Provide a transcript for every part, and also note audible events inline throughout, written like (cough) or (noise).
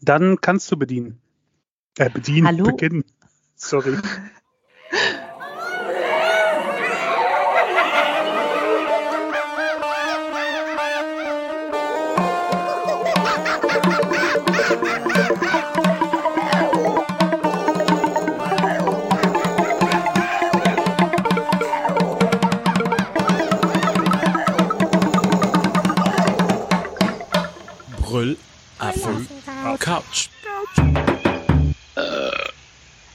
Dann kannst du bedienen. Äh, bedienen, Hallo? beginnen. Sorry. (laughs) Couch.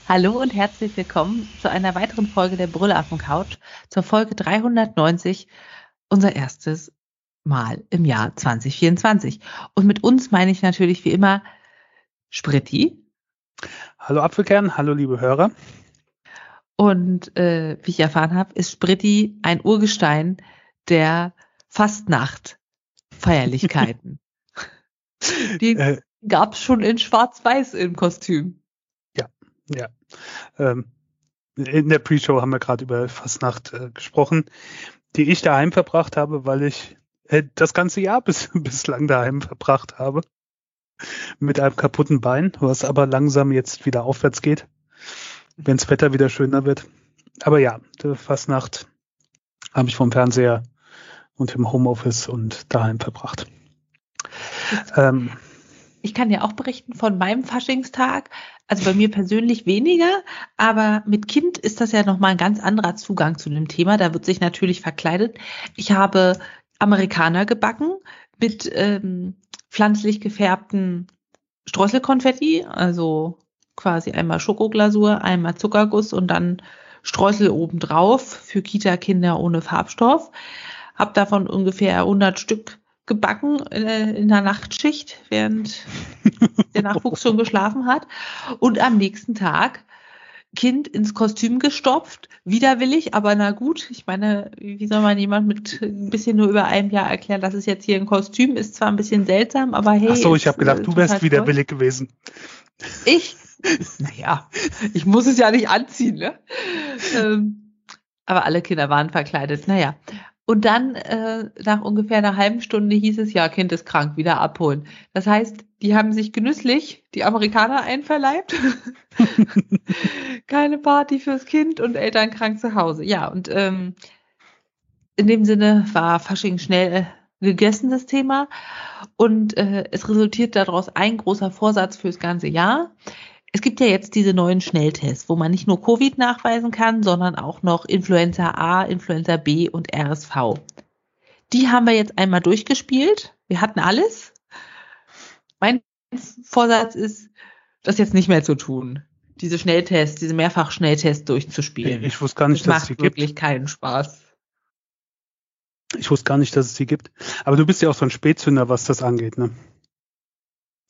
Hallo und herzlich willkommen zu einer weiteren Folge der Brüllaffen Couch, zur Folge 390, unser erstes Mal im Jahr 2024. Und mit uns meine ich natürlich wie immer Spritti Hallo Apfelkern, hallo liebe Hörer. und äh, wie ich erfahren habe, ist Spritti ein Urgestein der Fastnacht-Feierlichkeiten. (laughs) Die Äh, gab's schon in Schwarz-Weiß im Kostüm. ja. Ähm, in der Pre-Show haben wir gerade über Fastnacht äh, gesprochen, die ich daheim verbracht habe, weil ich äh, das ganze Jahr bis, (laughs) bislang daheim verbracht habe. Mit einem kaputten Bein, was aber langsam jetzt wieder aufwärts geht, wenn das Wetter wieder schöner wird. Aber ja, die Fastnacht habe ich vom Fernseher und im Homeoffice und daheim verbracht. Ähm, Ich kann ja auch berichten von meinem Faschingstag. Also bei mir persönlich weniger, aber mit Kind ist das ja nochmal ein ganz anderer Zugang zu dem Thema. Da wird sich natürlich verkleidet. Ich habe Amerikaner gebacken mit ähm, pflanzlich gefärbten Streuselkonfetti, also quasi einmal Schokoglasur, einmal Zuckerguss und dann Streusel obendrauf für Kita-Kinder ohne Farbstoff. Hab davon ungefähr 100 Stück gebacken äh, in der Nachtschicht, während der Nachwuchs schon geschlafen hat. Und am nächsten Tag Kind ins Kostüm gestopft, widerwillig, aber na gut. Ich meine, wie soll man jemand mit ein bisschen nur über einem Jahr erklären, dass es jetzt hier ein Kostüm ist, zwar ein bisschen seltsam, aber hey. ach so, ich habe gedacht, äh, du wärst total wieder toll. gewesen. Ich? Naja, ich muss es ja nicht anziehen, ne? Ähm, aber alle Kinder waren verkleidet. Naja. Und dann, äh, nach ungefähr einer halben Stunde hieß es, ja, Kind ist krank, wieder abholen. Das heißt, die haben sich genüsslich die Amerikaner einverleibt. (laughs) Keine Party fürs Kind und Eltern krank zu Hause. Ja, und ähm, in dem Sinne war Fasching schnell gegessen, das Thema. Und äh, es resultiert daraus ein großer Vorsatz fürs ganze Jahr. Es gibt ja jetzt diese neuen Schnelltests, wo man nicht nur Covid nachweisen kann, sondern auch noch Influenza A, Influenza B und RSV. Die haben wir jetzt einmal durchgespielt. Wir hatten alles. Mein Vorsatz ist, das jetzt nicht mehr zu tun. Diese Schnelltests, diese Mehrfach-Schnelltests durchzuspielen. Ich wusste gar nicht, das dass es die macht gibt. wirklich keinen Spaß. Ich wusste gar nicht, dass es die gibt. Aber du bist ja auch so ein Spätzünder, was das angeht, ne?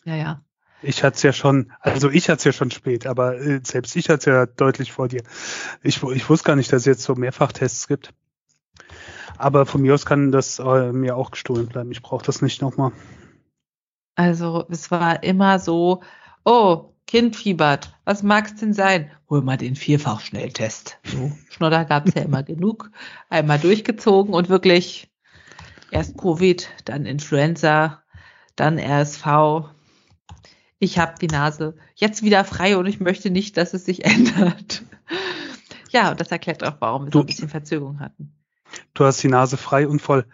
Ja, ja. Ich hatte es ja schon, also ich hatte es ja schon spät, aber äh, selbst ich hatte es ja deutlich vor dir. Ich, ich wusste gar nicht, dass es jetzt so Mehrfachtests gibt. Aber von mir aus kann das äh, mir auch gestohlen bleiben. Ich brauche das nicht nochmal. Also es war immer so, oh, Kind fiebert, was mag's denn sein? Hol mal den Vierfach-Schnelltest. So, Schnodder gab's ja immer (laughs) genug. Einmal durchgezogen und wirklich erst Covid, dann Influenza, dann RSV. Ich habe die Nase jetzt wieder frei und ich möchte nicht, dass es sich (laughs) ändert. Ja, und das erklärt auch, warum wir so Du- ein bisschen Verzögerung hatten. Du hast die Nase frei und voll.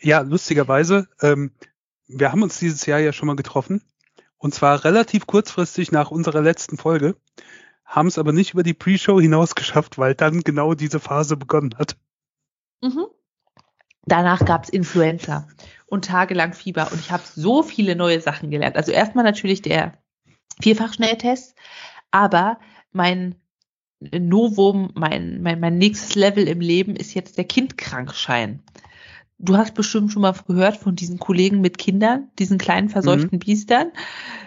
Ja, lustigerweise, ähm, wir haben uns dieses Jahr ja schon mal getroffen. Und zwar relativ kurzfristig nach unserer letzten Folge. Haben es aber nicht über die Pre-Show hinaus geschafft, weil dann genau diese Phase begonnen hat. Mhm. Danach gab's Influenza und tagelang Fieber und ich habe so viele neue Sachen gelernt. Also erstmal natürlich der Vierfach-Schnelltest, aber mein Novum, mein, mein, mein nächstes Level im Leben ist jetzt der Kindkrankschein. Du hast bestimmt schon mal gehört von diesen Kollegen mit Kindern, diesen kleinen verseuchten Biestern,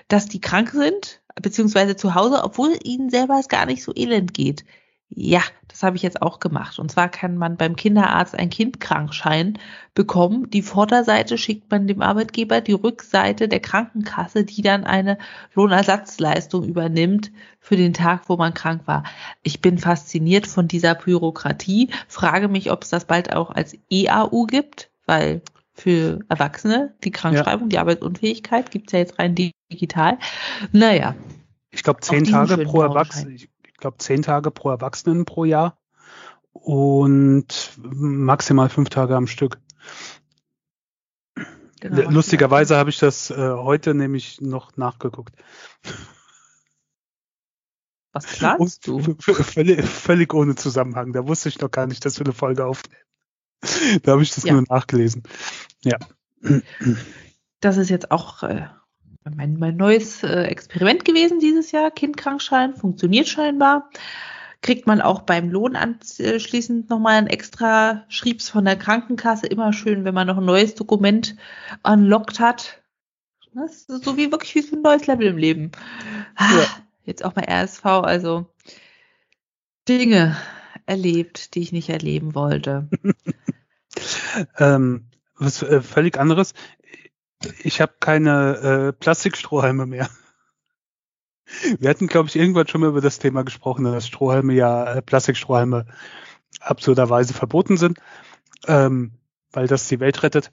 dass die krank sind, beziehungsweise zu Hause, obwohl ihnen selber es gar nicht so elend geht. Ja, das habe ich jetzt auch gemacht. Und zwar kann man beim Kinderarzt einen Kindkrankschein bekommen. Die Vorderseite schickt man dem Arbeitgeber, die Rückseite der Krankenkasse, die dann eine Lohnersatzleistung übernimmt für den Tag, wo man krank war. Ich bin fasziniert von dieser Bürokratie, frage mich, ob es das bald auch als EAU gibt, weil für Erwachsene. Die Krankschreibung, die Arbeitsunfähigkeit gibt's ja jetzt rein digital. Naja, Ich glaube, zehn Tage pro blauen Erwachsenen, ich glaube, zehn Tage pro Erwachsenen pro Jahr und maximal fünf Tage am Stück. genau. Lustigerweise habe ich das äh, heute nämlich noch nachgeguckt. Was planst du? Völlig, völlig ohne Zusammenhang. Da wusste ich noch gar nicht, dass wir eine Folge aufnehmen. Da habe ich das Ja. nur nachgelesen. Ja. Das ist jetzt auch äh, mein, mein neues äh, Experiment gewesen dieses Jahr. Kindkrankschein funktioniert scheinbar. Kriegt man auch beim Lohn anschließend nochmal ein extra Schriebs von der Krankenkasse. Immer schön, wenn man noch ein neues Dokument unlocked hat. Das ist so wie wirklich wie so ein neues Level im Leben. Ah, Ja. Jetzt auch bei RSV, also Dinge erlebt, die ich nicht erleben wollte. (laughs) Ähm, was äh, völlig anderes. Ich habe keine äh, Plastikstrohhalme mehr. Wir hatten, glaube ich, irgendwann schon mal über das Thema gesprochen, dass Strohhalme ja, äh, Plastikstrohhalme absurderweise verboten sind, ähm, weil das die Welt rettet.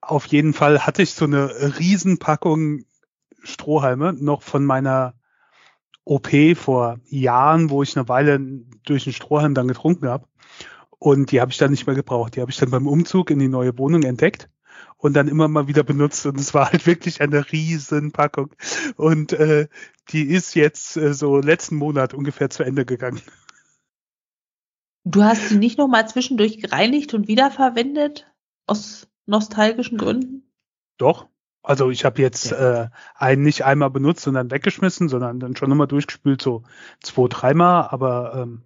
Auf jeden Fall hatte ich so eine Riesenpackung Strohhalme noch von meiner OP vor Jahren, wo ich eine Weile durch den Strohhalm dann getrunken habe. Und die habe ich dann nicht mehr gebraucht. Die habe ich dann beim Umzug in die neue Wohnung entdeckt und dann immer mal wieder benutzt. Und es war halt wirklich eine riesen Packung. Und äh, die ist jetzt äh, so letzten Monat ungefähr zu Ende gegangen. Du hast sie nicht nochmal zwischendurch gereinigt und wiederverwendet? Aus nostalgischen Gründen? Doch. Also ich habe jetzt äh, einen nicht einmal benutzt und dann weggeschmissen, sondern dann schon nochmal durchgespült, so zwei, dreimal. Aber ähm,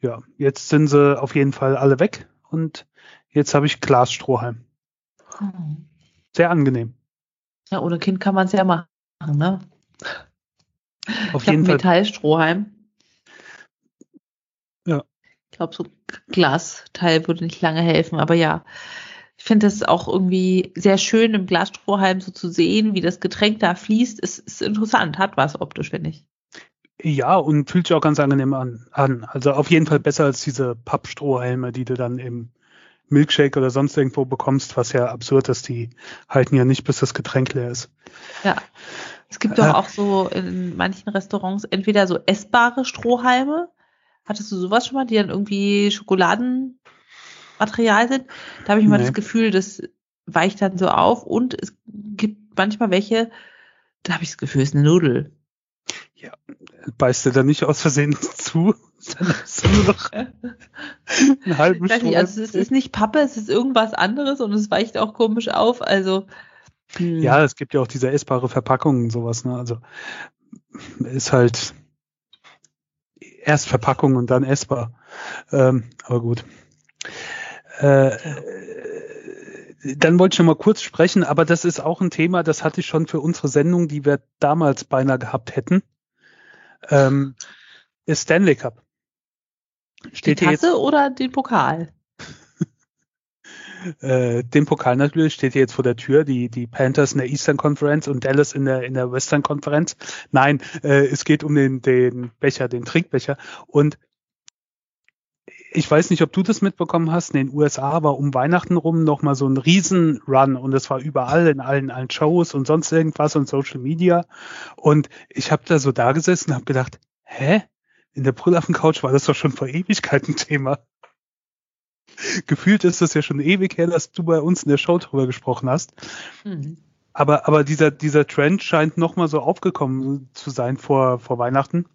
ja, jetzt sind sie auf jeden Fall alle weg und jetzt habe ich Glasstrohhalm. Hm. Sehr angenehm. Ja, ohne Kind kann man es ja machen, ne? Auf ich jeden Fall. Metallstrohhalm. Ja. Ich glaube, so ein Glasteil würde nicht lange helfen, aber ja. Ich finde es auch irgendwie sehr schön, im Glasstrohhalm so zu sehen, wie das Getränk da fließt. Es ist interessant, hat was optisch, finde ich. Ja, und fühlt sich auch ganz angenehm an, an. Also auf jeden Fall besser als diese Pappstrohhalme, die du dann im Milkshake oder sonst irgendwo bekommst, was ja absurd ist. Die halten ja nicht, bis das Getränk leer ist. Ja. Es gibt doch Äh. auch so in manchen Restaurants entweder so essbare Strohhalme. Hattest du sowas schon mal, die dann irgendwie Schokoladenmaterial sind? Da habe ich mal Nee. das Gefühl, das weicht dann so auf und es gibt manchmal welche, da habe ich das Gefühl, es ist eine Nudel. Beißt du da nicht aus Versehen (laughs) zu? Dann hast du noch (laughs) einen halben weiß nicht, also es ist nicht Pappe, es ist irgendwas anderes und es weicht auch komisch auf. Also hm. Ja, es gibt ja auch diese essbare Verpackungen und sowas. Ne? Also ist halt erst Verpackung und dann essbar. Ähm, aber gut. Äh, dann wollte ich noch mal kurz sprechen, aber das ist auch ein Thema, das hatte ich schon für unsere Sendung, die wir damals beinahe gehabt hätten. Ähm, ist Stanley Cup. Die Steht jetzt Tasse oder den Pokal? (laughs) äh, den Pokal natürlich steht hier jetzt vor der Tür, die, die Panthers in der Eastern Conference und Dallas in der, in der Western Conference. Nein, äh, es geht um den, den Becher, den Trinkbecher. Und ich weiß nicht, ob du das mitbekommen hast, in den USA war um Weihnachten rum nochmal so ein Riesen-Run und es war überall in allen, allen Shows und sonst irgendwas und Social Media. Und ich habe da so da gesessen und habe gedacht, hä? In der Brüllaffen-Couch war das doch schon vor Ewigkeiten Thema. Gefühlt ist das ja schon ewig her, dass du bei uns in der Show drüber gesprochen hast. Hm. Aber, aber dieser, dieser Trend scheint nochmal so aufgekommen zu sein vor, vor Weihnachten.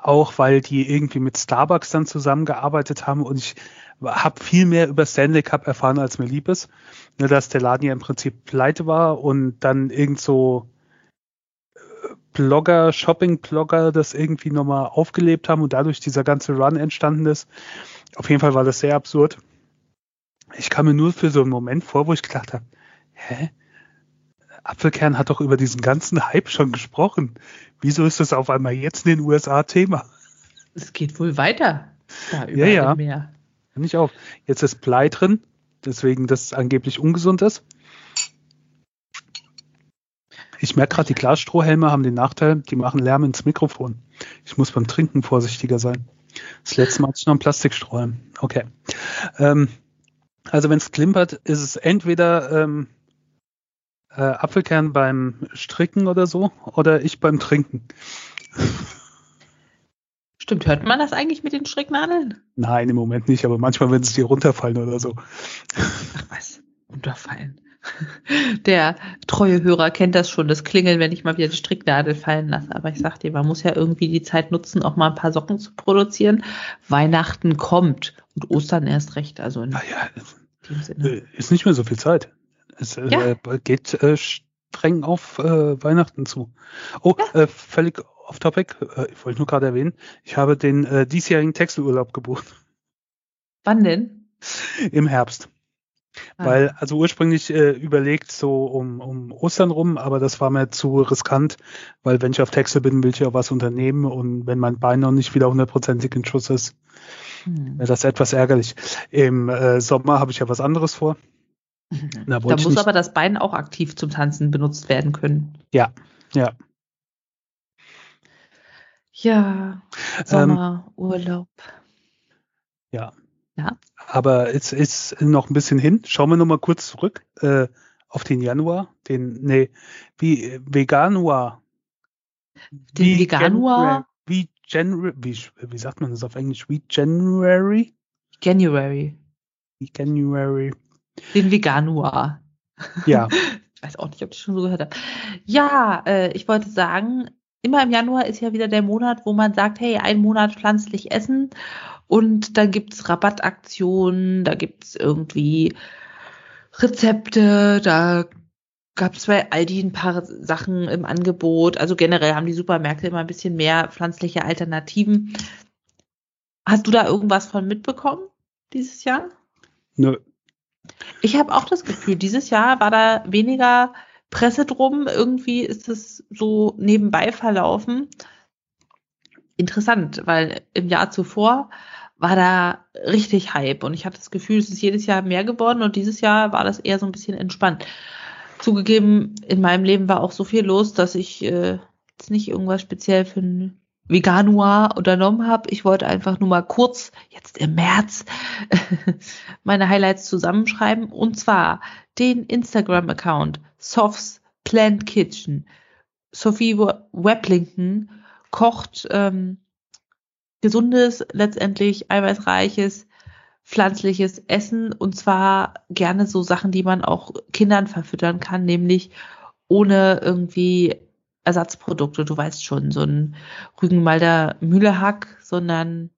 Auch weil die irgendwie mit Starbucks dann zusammengearbeitet haben und ich habe viel mehr über Stanley Cup erfahren, als mir lieb ist. Ne, dass der Laden ja im Prinzip pleite war und dann irgend so Blogger, Shopping-Blogger das irgendwie nochmal aufgelebt haben und dadurch dieser ganze Run entstanden ist. Auf jeden Fall war das sehr absurd. Ich kam mir nur für so einen Moment vor, wo ich gedacht habe, hä? Apfelkern hat doch über diesen ganzen Hype schon gesprochen. Wieso ist das auf einmal jetzt in den USA Thema? Es geht wohl weiter. Da Ja, ja. Kann ich auch. Jetzt ist Blei drin, deswegen das angeblich ungesund ist. Ich merke gerade, die Glasstrohhelme haben den Nachteil, die machen Lärm ins Mikrofon. Ich muss beim Trinken vorsichtiger sein. Das letzte Mal hatte ich noch einen Plastikstrohhalm. Okay. Ähm, Also wenn es klimpert, ist es entweder ähm, äh, Apfelkern beim Stricken oder so oder ich beim Trinken. Stimmt, hört man das eigentlich mit den Stricknadeln? Nein, im Moment nicht, aber manchmal, wenn es dir runterfallen oder so. Ach was, runterfallen. (laughs) Der treue Hörer kennt das schon, das Klingeln, wenn ich mal wieder die Stricknadel fallen lasse. Aber ich sag dir, man muss ja irgendwie die Zeit nutzen, auch mal ein paar Socken zu produzieren. Weihnachten kommt und Ostern erst recht. Also in Ah ja, dem Sinne. äh, ist nicht mehr so viel Zeit. Es äh, Ja. geht äh, streng auf äh, Weihnachten zu. Oh, äh, völlig off-topic. Äh, ich wollte nur gerade erwähnen, ich habe den äh, diesjährigen Textilurlaub gebucht Wann denn? im Herbst. Ah. Weil, also ursprünglich äh, überlegt so um, um Ostern rum, aber das war mir zu riskant, weil wenn ich auf Texel bin, will ich ja was unternehmen und wenn mein Bein noch nicht wieder hundertprozentig in Schuss ist, Hm. wäre das etwas ärgerlich. Im äh, Sommer habe ich ja was anderes vor. Da Da ich muss aber das Bein auch aktiv zum Tanzen benutzt werden können. Ja, ja. Ja, Ähm, Sommerurlaub. Ja. Ja. Aber es ist noch ein bisschen hin. Schauen wir noch mal kurz zurück äh, auf den Januar, den, nee, wie äh, Veganuar. Den Veganuar? Wie January, wie, wie sagt man das auf Englisch? Wie January? January. Wie January. Den Veganuar. Ja, (laughs) Ich weiß auch nicht, ob ich schon so gehört habe. Ja, äh, ich wollte sagen, immer im Januar ist ja wieder der Monat, wo man sagt, hey, ein Monat pflanzlich essen und da gibt's Rabattaktionen, da gibt's irgendwie Rezepte, da gab's bei Aldi ein paar Sachen im Angebot. Also generell haben die Supermärkte immer ein bisschen mehr pflanzliche Alternativen. Hast du da irgendwas von mitbekommen dieses Jahr? nö. Ich habe auch das Gefühl, dieses Jahr war da weniger Presse drum. Irgendwie ist es so nebenbei verlaufen. Interessant, weil im Jahr zuvor war da richtig Hype und ich hatte das Gefühl, es ist jedes Jahr mehr geworden und dieses Jahr war das eher so ein bisschen entspannt. Zugegeben, in meinem Leben war auch so viel los, dass ich äh, jetzt nicht irgendwas speziell für ein Veganuar unternommen habe. Ich wollte einfach nur mal kurz, jetzt im März, (laughs) meine Highlights zusammenschreiben. Und zwar den Instagram-Account Softs Plant Kitchen. Sophie Weblinken kocht ähm, gesundes, letztendlich eiweißreiches, pflanzliches Essen. Und zwar gerne so Sachen, die man auch Kindern verfüttern kann, nämlich ohne irgendwie Ersatzprodukte, du weißt schon, so ein Rügenwalder Mühlehack, sondern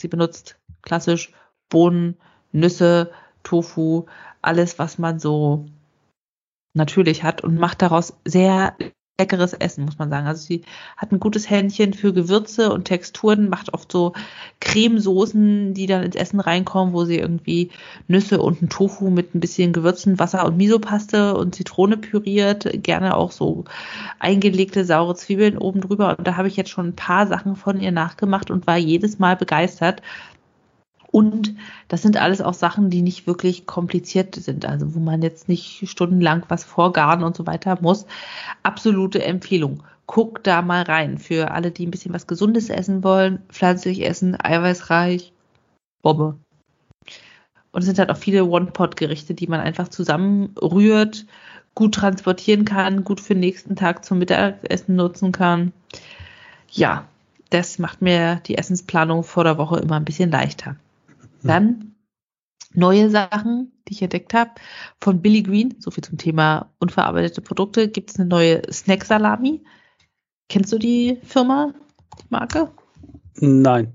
sie benutzt klassisch Bohnen, Nüsse, Tofu, alles, was man so natürlich hat und macht daraus sehr leckeres Essen, muss man sagen. Also sie hat ein gutes Händchen für Gewürze und Texturen, macht oft so Cremesoßen, die dann ins Essen reinkommen, wo sie irgendwie Nüsse und ein Tofu mit ein bisschen Gewürzen, Wasser und Misopaste und Zitrone püriert, gerne auch so eingelegte saure Zwiebeln oben drüber. Und da habe ich jetzt schon ein paar Sachen von ihr nachgemacht und war jedes Mal begeistert. Und das sind alles auch Sachen, die nicht wirklich kompliziert sind, also wo man jetzt nicht stundenlang was vorgaren und so weiter muss. Absolute Empfehlung. Guckt da mal rein. Für alle, die ein bisschen was Gesundes essen wollen, pflanzlich essen, eiweißreich, Bombe. Und es sind halt auch viele One-Pot-Gerichte, die man einfach zusammenrührt, gut transportieren kann, gut für den nächsten Tag zum Mittagessen nutzen kann. Ja, das macht mir die Essensplanung vor der Woche immer ein bisschen leichter. Dann neue Sachen, die ich entdeckt habe. Von Billy Green, so viel zum Thema unverarbeitete Produkte, gibt es eine neue Snack-Salami. Kennst du die Firma, die Marke? Nein.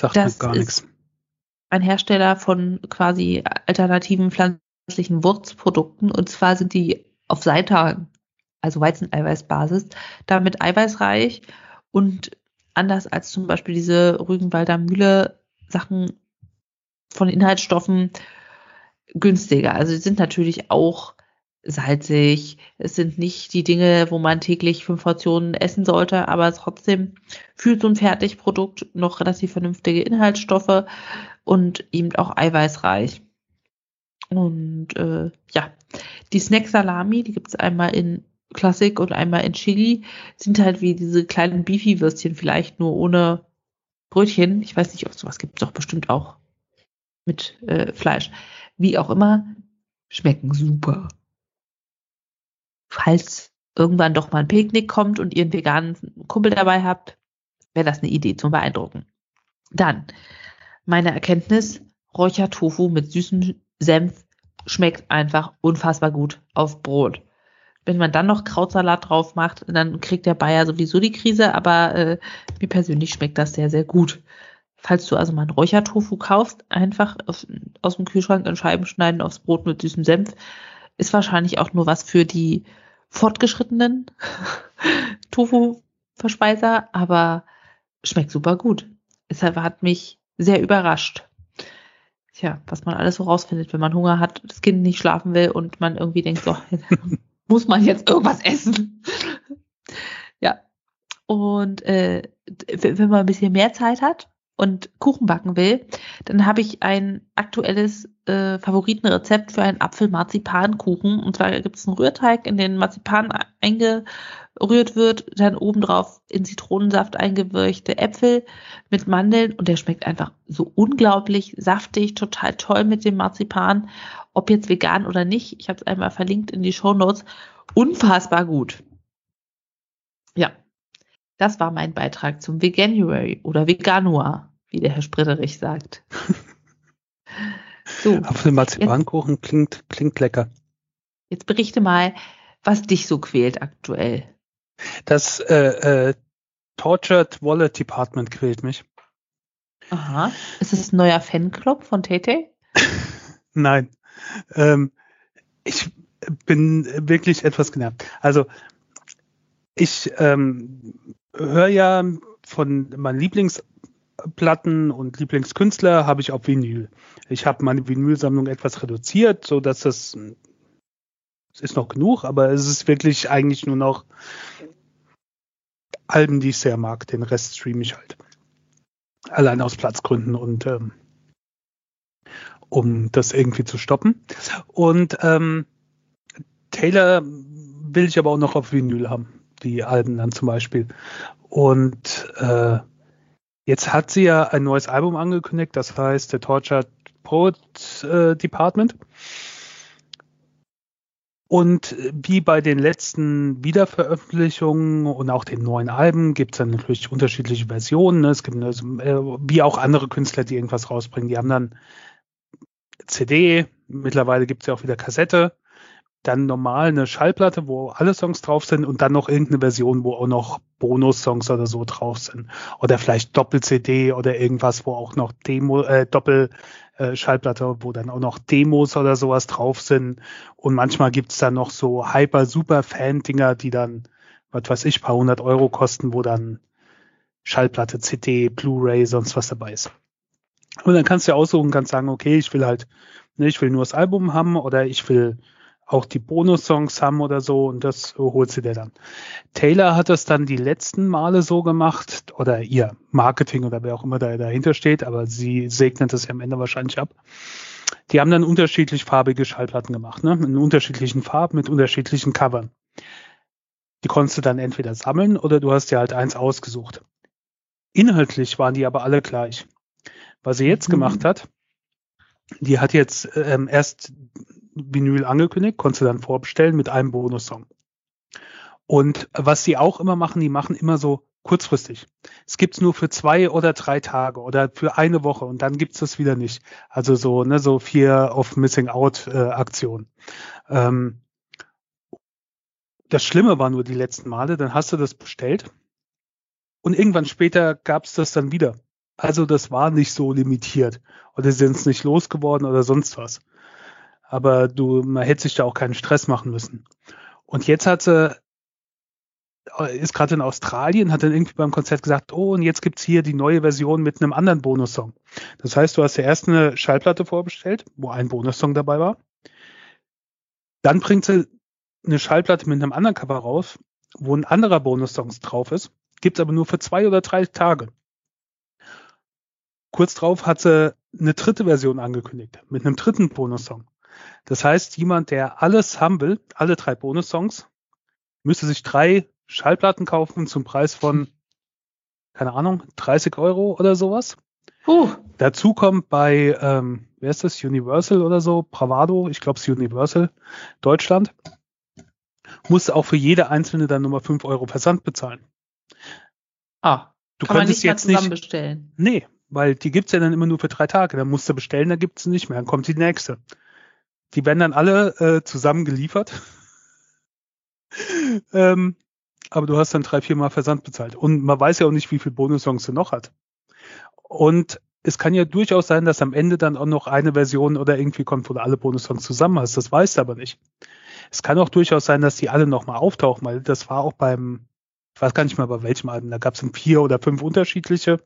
Sagt Das mir gar ist- nichts. Ein Hersteller von quasi alternativen pflanzlichen Wurzprodukten. Und zwar sind die auf Seitan, also Weizeneiweißbasis, damit eiweißreich und anders als zum Beispiel diese Rügenwalder Mühle Sachen von Inhaltsstoffen günstiger. Also sie sind natürlich auch salzig. Es sind nicht die Dinge, wo man täglich fünf Portionen essen sollte, aber trotzdem fühlt so ein Fertigprodukt noch relativ vernünftige Inhaltsstoffe und eben auch eiweißreich. Und äh, ja, die Snack Salami, die gibt es einmal in Klassik und einmal in Chili, sind halt wie diese kleinen Beefy-Würstchen, vielleicht nur ohne Brötchen. Ich weiß nicht, ob sowas gibt, doch bestimmt auch. mit äh, Fleisch. Wie auch immer, schmecken super. Falls irgendwann doch mal ein Picknick kommt und ihr einen veganen Kumpel dabei habt, wäre das eine Idee zum Beeindrucken. Dann, meine Erkenntnis, Räuchertofu mit süßem Senf schmeckt einfach unfassbar gut auf Brot. Wenn man dann noch Krautsalat drauf macht, dann kriegt der Bayer sowieso die Krise, aber äh, mir persönlich schmeckt das sehr, sehr gut. Falls du also mal einen Räuchertofu kaufst, einfach aus, aus dem Kühlschrank in Scheiben schneiden aufs Brot mit süßem Senf, ist wahrscheinlich auch nur was für die fortgeschrittenen (laughs) Tofu-Verspeiser, aber schmeckt super gut. Es hat mich sehr überrascht. Tja, was man alles so rausfindet, wenn man Hunger hat, das Kind nicht schlafen will und man irgendwie denkt, so, (laughs) muss man jetzt irgendwas essen. ja. Und äh, wenn man ein bisschen mehr Zeit hat und Kuchen backen will, dann habe ich ein aktuelles äh, Favoritenrezept für einen Apfel-Marzipan-Kuchen. Und zwar gibt es einen Rührteig, in den Marzipan eingerührt wird, dann obendrauf in Zitronensaft eingewürchte Äpfel mit Mandeln und der schmeckt einfach so unglaublich saftig, total toll mit dem Marzipan. Ob jetzt vegan oder nicht, ich habe es einmal verlinkt in die Show Notes. Unfassbar gut. Das war mein Beitrag zum Veganuary oder Veganuar, wie der Herr Spritterich sagt. so, Apfelmarzipankuchen klingt, klingt lecker. Jetzt berichte mal, was dich so quält aktuell. Das äh, äh, Tortured Wallet Department quält mich. Aha. Ist es ein neuer Fanclub von Tete? (laughs) Nein. Ähm, ich bin wirklich etwas genervt. Also ich ähm, höre ja von meinen Lieblingsplatten und Lieblingskünstler habe ich auf Vinyl. Ich habe meine Vinylsammlung etwas reduziert, so dass das es ist noch genug, aber es ist wirklich eigentlich nur noch Alben, die ich sehr mag. Den Rest streame ich halt. Allein aus Platzgründen und ähm, um das irgendwie zu stoppen. Und ähm, Taylor will ich aber auch noch auf Vinyl haben, die Alben dann zum Beispiel. Und äh, jetzt hat sie ja ein neues Album angekündigt, das heißt The Tortured Poet äh, Department. Und wie bei den letzten Wiederveröffentlichungen und auch den neuen Alben gibt es dann natürlich unterschiedliche Versionen. Ne? Es gibt äh, wie auch andere Künstler, die irgendwas rausbringen. Die haben dann CD, mittlerweile gibt es ja auch wieder Kassette dann normal eine Schallplatte, wo alle Songs drauf sind und dann noch irgendeine Version, wo auch noch Bonus-Songs oder so drauf sind. Oder vielleicht Doppel-CD oder irgendwas, wo auch noch Demo, äh, Doppel-Schallplatte, äh, wo dann auch noch Demos oder sowas drauf sind. Und manchmal gibt's dann noch so Hyper-Super-Fan-Dinger, die dann, was weiß ich, paar hundert Euro kosten, wo dann Schallplatte, CD, Blu-ray, sonst was dabei ist. Und dann kannst du ja aussuchen, kannst sagen, okay, ich will halt, ne, ich will nur das Album haben oder ich will auch die Bonus-Songs haben oder so und das holt sie dir dann. Taylor hat das dann die letzten Male so gemacht oder ihr Marketing oder wer auch immer da dahinter steht, aber sie segnet das ja am Ende wahrscheinlich ab. Die haben dann unterschiedlich farbige Schallplatten gemacht, ne? in unterschiedlichen Farben mit unterschiedlichen Covern. Die konntest du dann entweder sammeln oder du hast dir halt eins ausgesucht. Inhaltlich waren die aber alle gleich. Was sie jetzt mhm. gemacht hat, die hat jetzt ähm, erst Vinyl angekündigt, konntest du dann vorbestellen mit einem Bonussong. Und was sie auch immer machen, die machen immer so kurzfristig. Es gibt's nur für zwei oder drei Tage oder für eine Woche und dann gibt's das wieder nicht. Also so, ne, so Fear of Missing Out äh, Aktion. Ähm, das Schlimme war nur die letzten Male, dann hast du das bestellt und irgendwann später gab's das dann wieder. Also das war nicht so limitiert oder sind es nicht losgeworden oder sonst was aber du, man hätte sich da auch keinen Stress machen müssen. Und jetzt hat sie, äh, ist gerade in Australien, hat dann irgendwie beim Konzert gesagt, oh, und jetzt gibt's hier die neue Version mit einem anderen Bonussong. Das heißt, du hast ja erst eine Schallplatte vorbestellt, wo ein Bonussong dabei war. Dann bringt sie eine Schallplatte mit einem anderen Cover raus, wo ein anderer Bonussong drauf ist, gibt's aber nur für zwei oder drei Tage. Kurz drauf hat sie eine dritte Version angekündigt, mit einem dritten Bonussong. Das heißt, jemand, der alles haben will, alle drei Bonus-Songs, müsste sich drei Schallplatten kaufen zum Preis von, keine Ahnung, 30 Euro oder sowas. Uh. Dazu kommt bei ähm, wer ist das? Universal oder so, Bravado, ich glaube es ist Universal, Deutschland, musst auch für jede einzelne dann nochmal 5 Euro Versand bezahlen. Ah, Du kann man könntest nicht mal jetzt nicht, zusammen bestellen. nee, weil die gibt's ja dann immer nur für drei Tage. Dann musst du bestellen, dann gibt's sie nicht mehr. Dann kommt die nächste. Die werden dann alle äh, zusammen geliefert. (laughs) ähm, aber du hast dann drei, vier Mal Versand bezahlt. Und man weiß ja auch nicht, wie viel Bonussongs du noch hat. Und es kann ja durchaus sein, dass am Ende dann auch noch eine Version oder irgendwie kommt, wo du alle Bonussongs zusammen hast. Das weißt du aber nicht. Es kann auch durchaus sein, dass die alle nochmal auftauchen, weil das war auch beim, ich weiß gar nicht mal bei welchem Album, da gab es vier oder fünf unterschiedliche.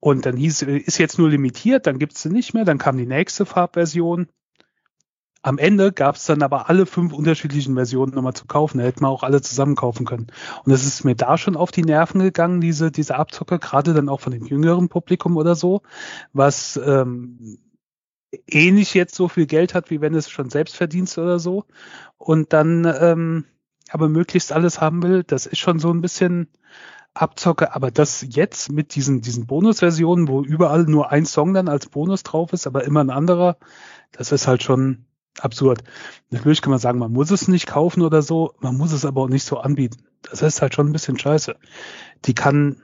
Und dann hieß, ist jetzt nur limitiert, dann gibt's sie nicht mehr, dann kam die nächste Farbversion. Am Ende gab's dann aber alle fünf unterschiedlichen Versionen nochmal zu kaufen. Da hätten wir auch alle zusammen kaufen können. Und es ist mir da schon auf die Nerven gegangen, diese, diese Abzocke, gerade dann auch von dem jüngeren Publikum oder so, was ähm, eh nicht jetzt so viel Geld hat, wie wenn es schon selbst verdienst oder so. Und dann ähm, aber möglichst alles haben will, das ist schon so ein bisschen Abzocke, aber das jetzt mit diesen, diesen Bonusversionen, wo überall nur ein Song dann als Bonus drauf ist, aber immer ein anderer, das ist halt schon absurd. Natürlich kann man sagen, man muss es nicht kaufen oder so, man muss es aber auch nicht so anbieten. Das ist halt schon ein bisschen scheiße. Die kann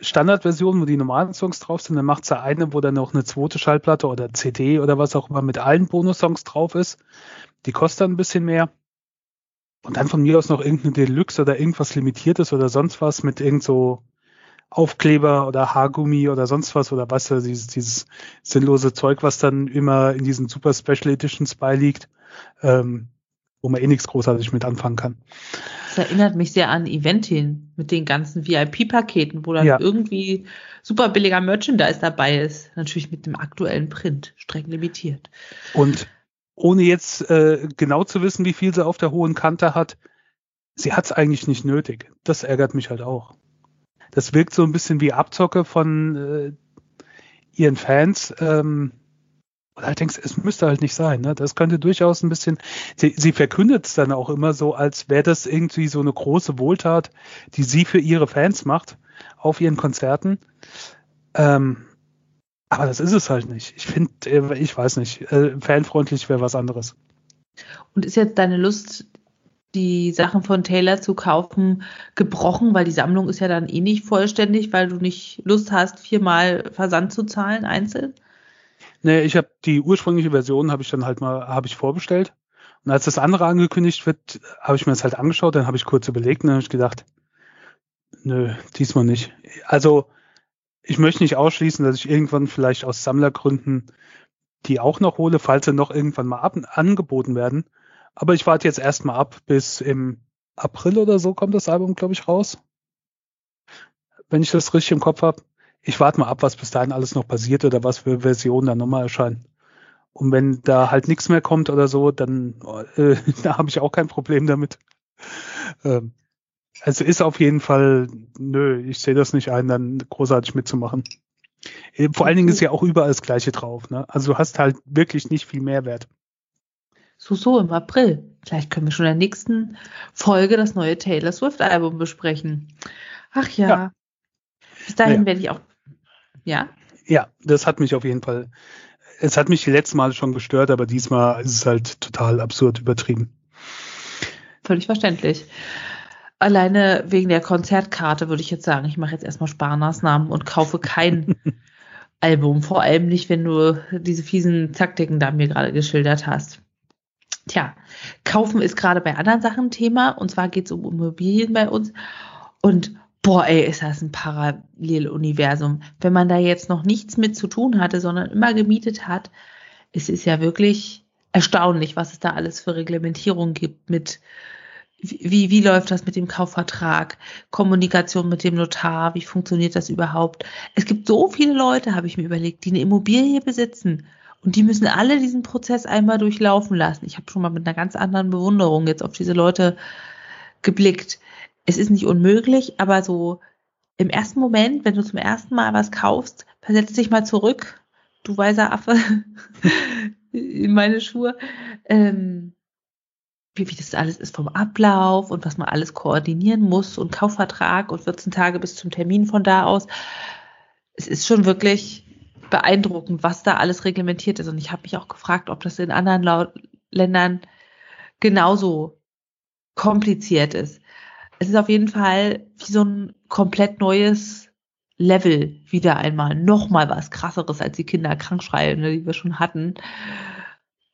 Standardversion, wo die normalen Songs drauf sind, dann macht sie eine, wo dann noch eine zweite Schallplatte oder CD oder was auch immer mit allen Bonussongs drauf ist. Die kostet dann ein bisschen mehr. Und dann von mir aus noch irgendeine Deluxe oder irgendwas Limitiertes oder sonst was mit irgend so Aufkleber oder Haargummi oder sonst was oder was, also dieses, dieses sinnlose Zeug, was dann immer in diesen Super Special Editions beiliegt, ähm, wo man eh nichts großartig mit anfangen kann. Das erinnert mich sehr an Eventin mit den ganzen VIP-Paketen, wo dann Ja. irgendwie super billiger Merchandise dabei ist. Natürlich mit dem aktuellen Print, streng limitiert. Und ohne jetzt äh, genau zu wissen, wie viel sie auf der hohen Kante hat, sie hat es eigentlich nicht nötig. Das ärgert mich halt auch. Das wirkt so ein bisschen wie Abzocke von äh, ihren Fans. Ähm, und halt denkst, es müsste halt nicht sein. Ne? Das könnte durchaus ein bisschen. Sie, sie verkündet es dann auch immer so, als wäre das irgendwie so eine große Wohltat, die sie für ihre Fans macht auf ihren Konzerten. Ähm, aber das ist es halt nicht. Ich finde, äh, ich weiß nicht, äh, fanfreundlich wäre was anderes. Und ist jetzt deine Lust, die Sachen von Taylor zu kaufen, gebrochen, weil die Sammlung ist ja dann eh nicht vollständig, weil du nicht Lust hast, viermal Versand zu zahlen einzeln? Nee, ich habe die ursprüngliche Version habe ich dann halt mal habe ich vorbestellt und als das andere angekündigt wird, habe ich mir das halt angeschaut, dann habe ich kurz überlegt und dann habe ich gedacht, nö, diesmal nicht. Also ich möchte nicht ausschließen, dass ich irgendwann vielleicht aus Sammlergründen die auch noch hole, falls sie noch irgendwann mal ab, angeboten werden. Aber ich warte jetzt erstmal ab, bis im April oder so kommt das Album, glaube ich, raus. Wenn ich das richtig im Kopf habe. Ich warte mal ab, was bis dahin alles noch passiert oder was für Versionen dann nochmal erscheinen. Und wenn da halt nichts mehr kommt oder so, dann äh, (laughs) da habe ich auch kein Problem damit. Ähm, also ist auf jeden Fall, nö, ich sehe das nicht ein, dann großartig mitzumachen. Äh, Vor allen Dingen ist ja auch überall das Gleiche drauf. Ne? Also du hast halt wirklich nicht viel Mehrwert. So, so, im April. Vielleicht können wir schon in der nächsten Folge das neue Taylor Swift-Album besprechen. Ach ja. Ja. Bis dahin Ja. werde ich auch. Ja? Ja, das hat mich auf jeden Fall, es hat mich die letzten Male schon gestört, aber diesmal ist es halt total absurd übertrieben. Völlig verständlich. Alleine wegen der Konzertkarte würde ich jetzt sagen, ich mache jetzt erstmal Sparmaßnahmen und kaufe kein (laughs) Album. Vor allem nicht, wenn du diese fiesen Taktiken da mir gerade geschildert hast. Tja, kaufen ist gerade bei anderen Sachen Thema. Und zwar geht es um Immobilien bei uns. Und boah, ey, ist das ein Paralleluniversum. Wenn man da jetzt noch nichts mit zu tun hatte, sondern immer gemietet hat, es ist ja wirklich erstaunlich, was es da alles für Reglementierung gibt mit wie, wie läuft das mit dem Kaufvertrag, Kommunikation mit dem Notar, wie funktioniert das überhaupt? Es gibt so viele Leute, habe ich mir überlegt, die eine Immobilie besitzen und die müssen alle diesen Prozess einmal durchlaufen lassen. Ich habe schon mal mit einer ganz anderen Bewunderung jetzt auf diese Leute geblickt. Es ist nicht unmöglich, aber so im ersten Moment, wenn du zum ersten Mal was kaufst, versetz dich mal zurück, du weiser Affe, (laughs) in meine Schuhe. Ähm, wie, wie das alles ist vom Ablauf und was man alles koordinieren muss und Kaufvertrag und 14 Tage bis zum Termin von da aus. Es ist schon wirklich beeindruckend, was da alles reglementiert ist. Und ich habe mich auch gefragt, ob das in anderen Lau Ländern genauso kompliziert ist. Es ist auf jeden Fall wie so ein komplett neues Level wieder einmal. Nochmal was krasseres als die Kinderkrankschreie, ne, die wir schon hatten,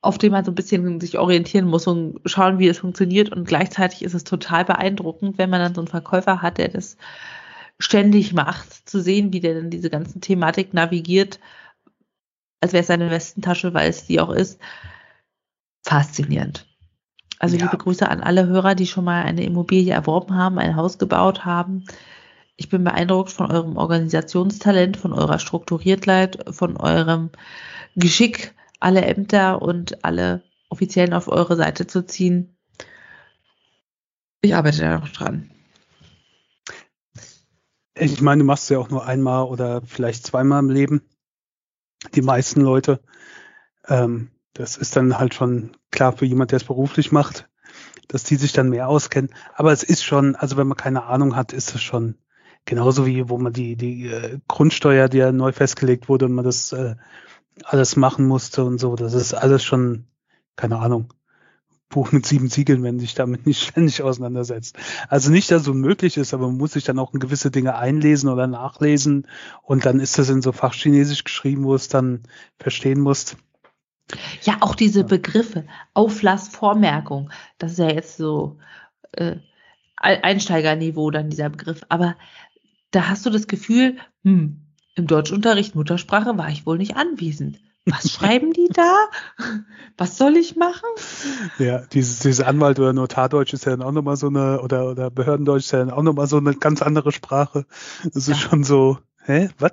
auf dem man so ein bisschen sich orientieren muss und schauen, wie es funktioniert. Und gleichzeitig ist es total beeindruckend, wenn man dann so einen Verkäufer hat, der das ständig macht, zu sehen, wie der dann diese ganzen Thematik navigiert, als wäre es seine Westentasche, weil es die auch ist. Faszinierend. Also ja. liebe Grüße an alle Hörer, die schon mal eine Immobilie erworben haben, ein Haus gebaut haben. Ich bin beeindruckt von eurem Organisationstalent, von eurer Strukturiertheit, von eurem Geschick, alle Ämter und alle Offiziellen auf eure Seite zu ziehen. Ich arbeite da noch dran. Ich meine, du machst es ja auch nur einmal oder vielleicht zweimal im Leben. Die meisten Leute. Ähm, das ist dann halt schon klar für jemand, der es beruflich macht, dass die sich dann mehr auskennen. Aber es ist schon, also wenn man keine Ahnung hat, ist es schon genauso wie wo man die, die äh, Grundsteuer, die ja neu festgelegt wurde und man das äh, alles machen musste und so. Das ist alles schon, keine Ahnung, Buch mit sieben Siegeln, wenn sich damit nicht ständig auseinandersetzt. Also nicht, dass es unmöglich ist, aber man muss sich dann auch in gewisse Dinge einlesen oder nachlesen und dann ist das in so Fachchinesisch geschrieben, wo es dann verstehen musst. Ja, auch diese Begriffe, Auflassvormerkung, das ist ja jetzt so äh, Einsteigerniveau dann dieser Begriff, aber da hast du das Gefühl, hm, im Deutschunterricht Muttersprache war ich wohl nicht anwesend. Was schreiben die da? Was soll ich machen? Ja, dieses, dieses Anwalt oder Notardeutsch ist ja dann auch nochmal so eine, oder, oder Behördendeutsch ist ja dann auch nochmal so eine ganz andere Sprache. Das ja. ist schon so, hä, was?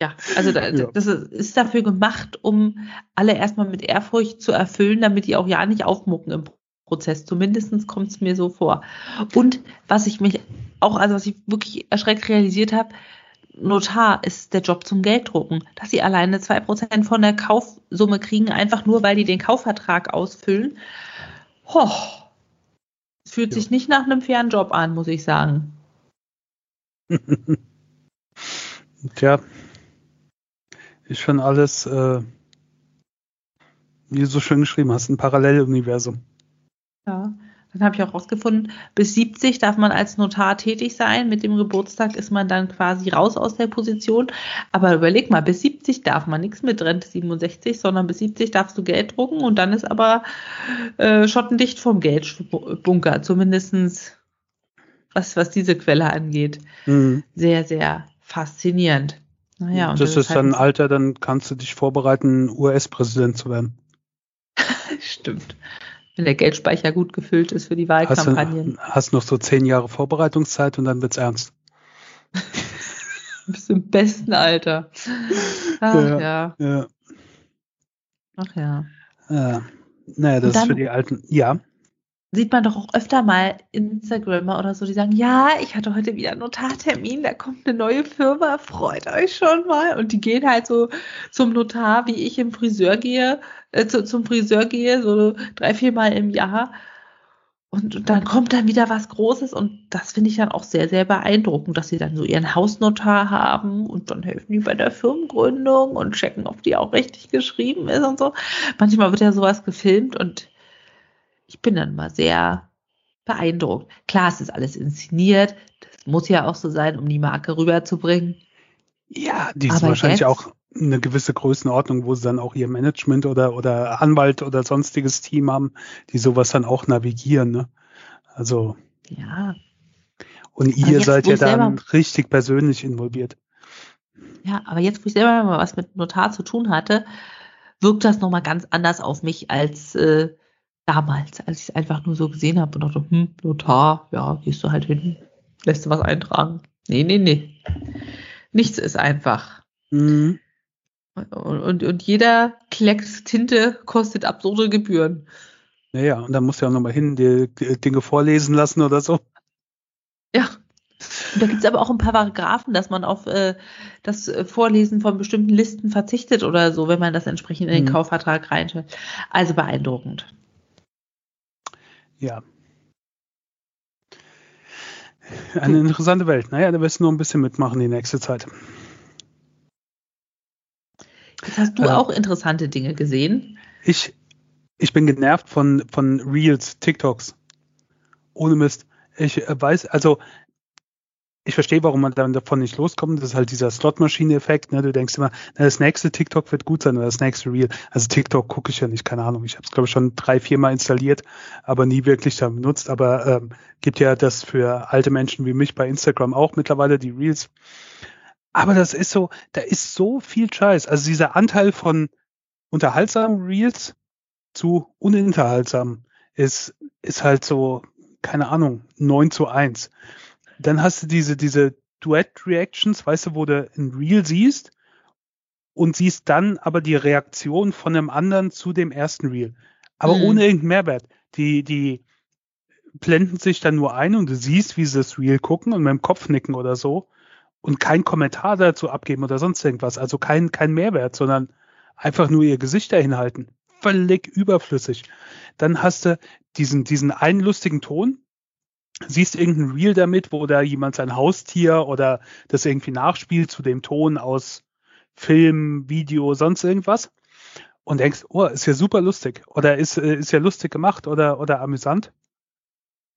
Ja, also da, ja. das ist dafür gemacht, um alle erstmal mit Ehrfurcht zu erfüllen, damit die auch ja nicht aufmucken im Prozess. Zumindest kommt es mir so vor. Und was ich mich auch, also was ich wirklich erschreckt realisiert habe, Notar ist der Job zum Gelddrucken. Dass sie alleine zwei Prozent von der Kaufsumme kriegen, einfach nur, weil die den Kaufvertrag ausfüllen. Hoch. Es fühlt ja. sich nicht nach einem fairen Job an, muss ich sagen. (laughs) Tja, ist schon alles, äh, wie du so schön geschrieben hast, ein Paralleluniversum. Ja. Dann habe ich auch rausgefunden, bis 70 darf man als Notar tätig sein. Mit dem Geburtstag ist man dann quasi raus aus der Position. Aber überleg mal, bis 70 darf man nichts mit Rente 67, sondern bis 70 darfst du Geld drucken und dann ist aber äh, schottendicht vom Geldbunker, zumindestens was, was diese Quelle angeht. Mhm. Sehr, sehr faszinierend. Naja, und das, das ist halt dann ein Alter, dann kannst du dich vorbereiten, US-Präsident zu werden. (laughs) Stimmt wenn der Geldspeicher gut gefüllt ist für die Wahlkampagnen. Hast, du, hast noch so zehn Jahre Vorbereitungszeit und dann wird's ernst. du (laughs) bist im besten Alter. Ach ja. ja. ja. Ach ja. Äh, naja, das ist für die Alten. Ja sieht man doch auch öfter mal Instagramer oder so, die sagen, ja, ich hatte heute wieder einen Notartermin, da kommt eine neue Firma, freut euch schon mal. Und die gehen halt so zum Notar, wie ich im Friseur gehe, äh, zu, zum Friseur gehe, so drei, vier Mal im Jahr. Und, und dann kommt dann wieder was Großes und das finde ich dann auch sehr, sehr beeindruckend, dass sie dann so ihren Hausnotar haben und dann helfen die bei der Firmengründung und checken, ob die auch richtig geschrieben ist und so. Manchmal wird ja sowas gefilmt und ich bin dann mal sehr beeindruckt. Klar, es ist alles inszeniert. Das muss ja auch so sein, um die Marke rüberzubringen. Ja, die ist wahrscheinlich jetzt, auch eine gewisse Größenordnung, wo sie dann auch ihr Management oder, oder Anwalt oder sonstiges Team haben, die sowas dann auch navigieren. Ne? Also. Ja. Und ihr jetzt, seid ja dann richtig persönlich involviert. Ja, aber jetzt, wo ich selber mal was mit Notar zu tun hatte, wirkt das nochmal ganz anders auf mich als äh, damals, als ich es einfach nur so gesehen habe und dachte, hm, Notar, ja, gehst du halt hin, lässt du was eintragen. Nee, nee, nee. Nichts ist einfach. Mhm. Und, und, und jeder Klecks Tinte kostet absurde Gebühren. Naja, und dann musst du ja auch nochmal hin, die, die Dinge vorlesen lassen oder so. Ja. Und da gibt es aber auch ein paar Paragraphen, dass man auf äh, das Vorlesen von bestimmten Listen verzichtet oder so, wenn man das entsprechend in den mhm. Kaufvertrag reinstellt. Also beeindruckend. Ja. Eine interessante Welt. Naja, da wirst du nur ein bisschen mitmachen die nächste Zeit. Jetzt hast du Äh, auch interessante Dinge gesehen. Ich, ich bin genervt von, von Reels, TikToks. Ohne Mist. Ich äh, weiß, also ich verstehe, warum man dann davon nicht loskommt. Das ist halt dieser Slotmaschine-Effekt. Ne? Du denkst immer, na, das nächste TikTok wird gut sein oder das nächste Reel. Also TikTok gucke ich ja nicht, keine Ahnung. Ich habe es, glaube ich, schon drei, vier Mal installiert, aber nie wirklich dann benutzt. Aber ähm, gibt ja das für alte Menschen wie mich bei Instagram auch mittlerweile, die Reels. Aber das ist so, da ist so viel Scheiß. Also dieser Anteil von unterhaltsamen Reels zu ununterhaltsam ist, ist halt so, keine Ahnung, 9 zu 1. Dann hast du diese, diese Duet-Reactions, weißt du, wo du ein Reel siehst und siehst dann aber die Reaktion von einem anderen zu dem ersten Reel. Aber Mhm. ohne irgendeinen Mehrwert. Die, die blenden sich dann nur ein und du siehst, wie sie das Reel gucken und mit dem Kopf nicken oder so und kein Kommentar dazu abgeben oder sonst irgendwas. Also kein, kein Mehrwert, sondern einfach nur ihr Gesicht dahin halten. Völlig überflüssig. Dann hast du diesen, diesen einen lustigen Ton, siehst irgendein Reel damit, wo da jemand sein Haustier oder das irgendwie nachspielt zu dem Ton aus Film, Video, sonst irgendwas und denkst, oh, ist ja super lustig oder ist, äh, ist ja lustig gemacht oder, oder amüsant.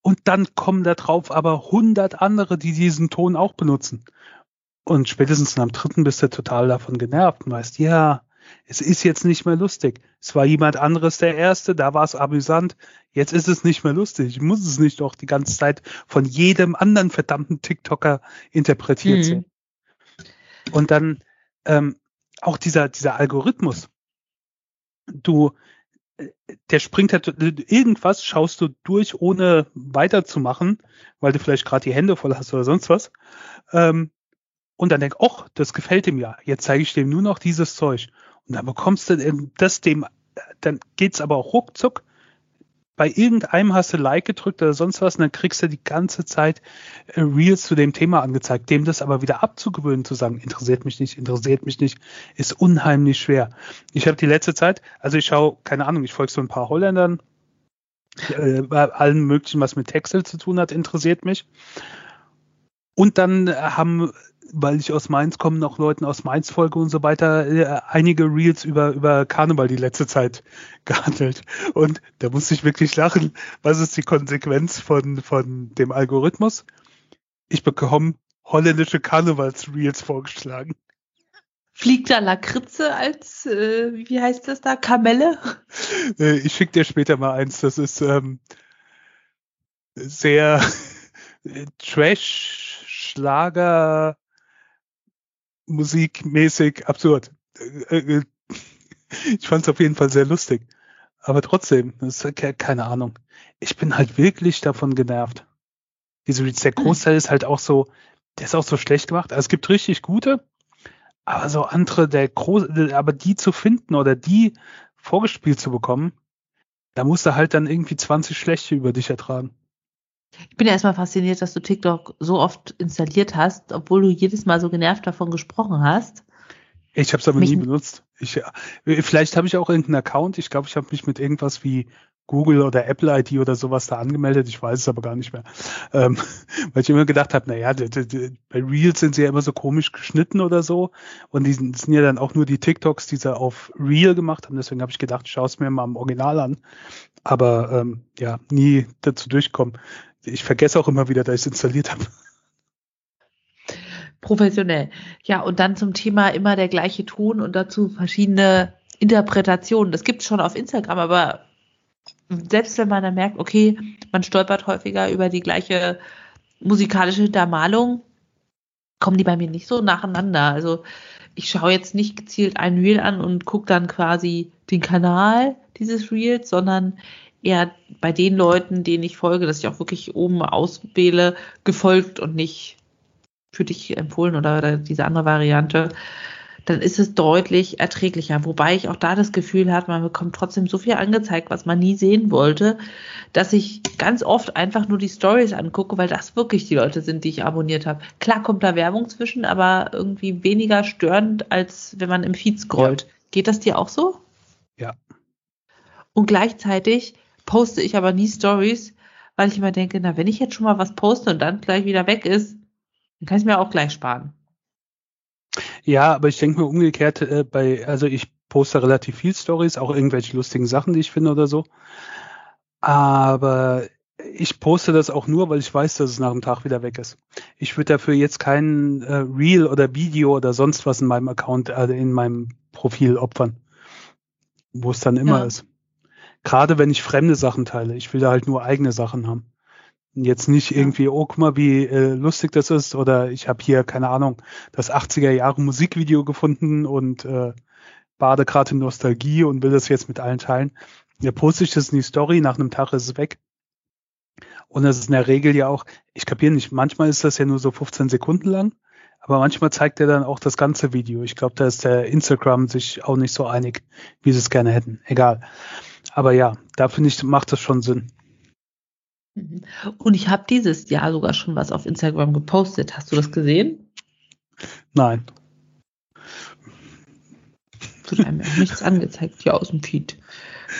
Und dann kommen da drauf aber hundert andere, die diesen Ton auch benutzen. Und spätestens am dritten bist du total davon genervt und weißt, ja, es ist jetzt nicht mehr lustig. Es war jemand anderes der Erste, da war es amüsant. Jetzt ist es nicht mehr lustig. Ich muss es nicht doch die ganze Zeit von jedem anderen verdammten TikToker interpretiert Mhm. sehen. Und dann ähm, auch dieser, dieser Algorithmus. Du, äh, der springt halt, irgendwas schaust du durch, ohne weiterzumachen, weil du vielleicht gerade die Hände voll hast oder sonst was. Ähm, und dann denk, ach, das gefällt ihm ja. Jetzt zeige ich dem nur noch dieses Zeug. Und dann bekommst du das dem, dann geht's aber auch ruckzuck. Bei irgendeinem hast du Like gedrückt oder sonst was und dann kriegst du die ganze Zeit äh, Reels zu dem Thema angezeigt. Dem das aber wieder abzugewöhnen, zu sagen, interessiert mich nicht, interessiert mich nicht, ist unheimlich schwer. Ich habe die letzte Zeit, also ich schaue, keine Ahnung, ich folge so ein paar Holländern, äh, bei allem möglichen, was mit Texel zu tun hat, interessiert mich. Und dann haben, weil ich aus Mainz komme, noch Leuten aus Mainz folge und so weiter, äh, einige Reels über, über Karneval die letzte Zeit (laughs) gehandelt. Und da musste ich wirklich lachen. Was ist die Konsequenz von, von dem Algorithmus? Ich bekomme holländische Karnevals-Reels vorgeschlagen. Fliegt da Lakritze als, äh, wie heißt das da, Kamelle? (laughs) Äh, ich schicke dir später mal eins. Das ist ähm, sehr (laughs) äh, Trash, Schlager, musikmäßig absurd. Äh, äh, (laughs) Ich fand es auf jeden Fall sehr lustig. Aber trotzdem, das ist ke- keine Ahnung. Ich bin halt wirklich davon genervt. Diese der Großteil ist halt auch so, der ist auch so schlecht gemacht. Also es gibt richtig gute, aber so andere, der große, aber die zu finden oder die vorgespielt zu bekommen, da musst du halt dann irgendwie 20 schlechte über dich ertragen. Ich bin ja erstmal fasziniert, dass du TikTok so oft installiert hast, obwohl du jedes Mal so genervt davon gesprochen hast. Ich habe es aber Mich- nie benutzt. Ich, äh, vielleicht habe ich auch irgendeinen Account. Ich glaube, ich habe mich mit irgendwas wie Google oder Apple ID oder sowas da angemeldet. Ich weiß es aber gar nicht mehr. Ähm, (laughs) weil ich immer gedacht habe, naja, bei Reels sind sie ja immer so komisch geschnitten oder so. Und die sind, sind ja dann auch nur die TikToks, die sie auf Reel gemacht haben. Deswegen habe ich gedacht, ich schaue es mir mal im Original an. Aber ähm, ja, nie dazu durchkommen. Ich vergesse auch immer wieder, dass ich es installiert habe. Professionell. Ja, und dann zum Thema immer der gleiche Ton und dazu verschiedene Interpretationen. Das gibt es schon auf Instagram, aber selbst wenn man dann merkt, okay, man stolpert häufiger über die gleiche musikalische Hintermalung, kommen die bei mir nicht so nacheinander. Also ich schaue jetzt nicht gezielt ein Reel an und gucke dann quasi den Kanal dieses Reels, sondern eher bei den Leuten, denen ich folge, dass ich auch wirklich oben auswähle, gefolgt und nicht für dich empfohlen oder, oder diese andere Variante, dann ist es deutlich erträglicher. Wobei ich auch da das Gefühl habe, man bekommt trotzdem so viel angezeigt, was man nie sehen wollte, dass ich ganz oft einfach nur die Stories angucke, weil das wirklich die Leute sind, die ich abonniert habe. Klar kommt da Werbung zwischen, aber irgendwie weniger störend, als wenn man im Feed scrollt. Geht das dir auch so? Ja. Und gleichzeitig poste ich aber nie Stories, weil ich immer denke, na, wenn ich jetzt schon mal was poste und dann gleich wieder weg ist, dann kann ich mir auch gleich sparen. Ja, aber ich denke mir umgekehrt, äh, bei, also ich poste relativ viel Stories, auch irgendwelche lustigen Sachen, die ich finde oder so. Aber ich poste das auch nur, weil ich weiß, dass es nach dem Tag wieder weg ist. Ich würde dafür jetzt kein äh, Reel oder Video oder sonst was in meinem Account, äh, in meinem Profil opfern, wo es dann immer Ja. ist. Gerade wenn ich fremde Sachen teile. Ich will da halt nur eigene Sachen haben. Und Jetzt nicht irgendwie, oh, guck mal, wie äh, lustig das ist. Oder ich habe hier, keine Ahnung, das 80er Jahre Musikvideo gefunden und äh, bade gerade in Nostalgie und will das jetzt mit allen teilen. Ja, poste ich das in die Story, nach einem Tag ist es weg. Und das ist in der Regel ja auch, ich kapiere nicht, manchmal ist das ja nur so 15 Sekunden lang, aber manchmal zeigt er dann auch das ganze Video. Ich glaube, da ist der Instagram sich auch nicht so einig, wie sie es gerne hätten. Egal. Aber ja, da finde ich, macht das schon Sinn. Mhm. Und ich habe dieses Jahr sogar schon was auf Instagram gepostet. Hast du das gesehen? Nein. Wird einem auch nichts angezeigt hier aus dem Feed.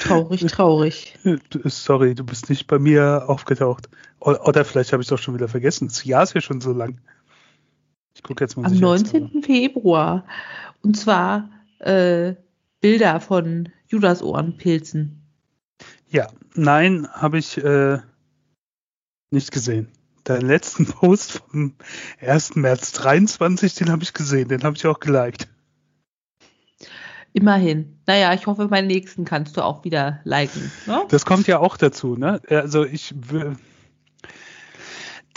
Traurig, traurig. (laughs) Sorry, du bist nicht bei mir aufgetaucht. Oder vielleicht habe ich es doch schon wieder vergessen. Das Jahr ist ja schon so lang. Ich gucke jetzt mal. Am sicherheitshalber. 19. Februar. Und zwar äh, Bilder von Judas-Ohrenpilzen. Ja, nein, habe ich äh, nicht gesehen. Deinen letzten (laughs) Post vom 1. März 23, den habe ich gesehen, den habe ich auch geliked. Immerhin. Naja, ich hoffe, meinen nächsten kannst du auch wieder liken. Ne? Das kommt ja auch dazu, ne? Also ich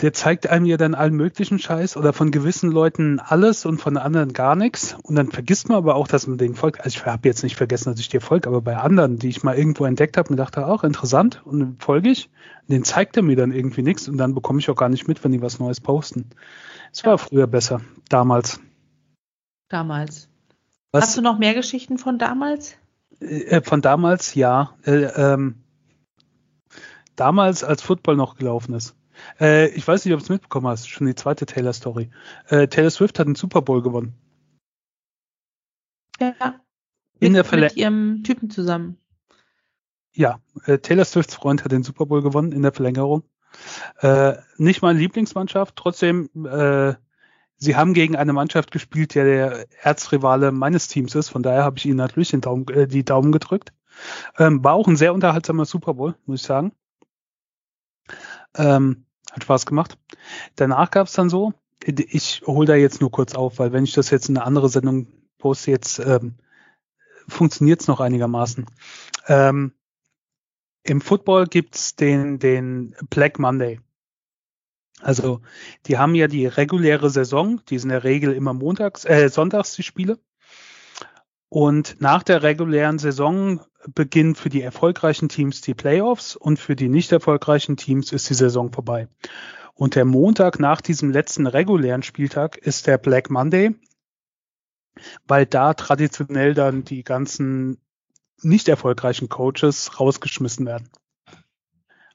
der zeigt einem ja dann allen möglichen Scheiß oder von gewissen Leuten alles und von anderen gar nichts. Und dann vergisst man aber auch, dass man denen folgt. Also ich habe jetzt nicht vergessen, dass ich dir folge, aber bei anderen, die ich mal irgendwo entdeckt habe, mir dachte auch interessant und folge ich. Den zeigt er mir dann irgendwie nichts und dann bekomme ich auch gar nicht mit, wenn die was Neues posten. Es war Ja. früher besser, damals. Damals. Was Hast du noch mehr Geschichten von damals? äh, von damals, ja. Äh, ähm, damals, als Football noch gelaufen ist. Äh, ich weiß nicht, ob du es mitbekommen hast, schon die zweite Taylor-Story. Äh, Taylor Swift hat den Super Bowl gewonnen. Ja. In mit, der Verlä mit ihrem Typen zusammen. Ja, äh, Taylor Swifts Freund hat den Super Bowl gewonnen in der Verlängerung. Äh, nicht meine Lieblingsmannschaft, trotzdem, äh, sie haben gegen eine Mannschaft gespielt, der der Erzrivale meines Teams ist. Von daher habe ich ihnen natürlich den Daumen, äh, die Daumen gedrückt. Ähm, war auch ein sehr unterhaltsamer Super Bowl, muss ich sagen. Ähm, hat Spaß gemacht. Danach gab es dann so, ich hole da jetzt nur kurz auf, weil wenn ich das jetzt in eine andere Sendung poste, jetzt ähm, funktioniert es noch einigermaßen. Ähm, Im Football gibt's den, den Black Monday. Also die haben ja die reguläre Saison, die sind in der Regel immer montags, äh, sonntags die Spiele. Und nach der regulären Saison beginnen für die erfolgreichen Teams die Playoffs und für die nicht erfolgreichen Teams ist die Saison vorbei. Und der Montag nach diesem letzten regulären Spieltag ist der Black Monday, weil da traditionell dann die ganzen nicht erfolgreichen Coaches rausgeschmissen werden.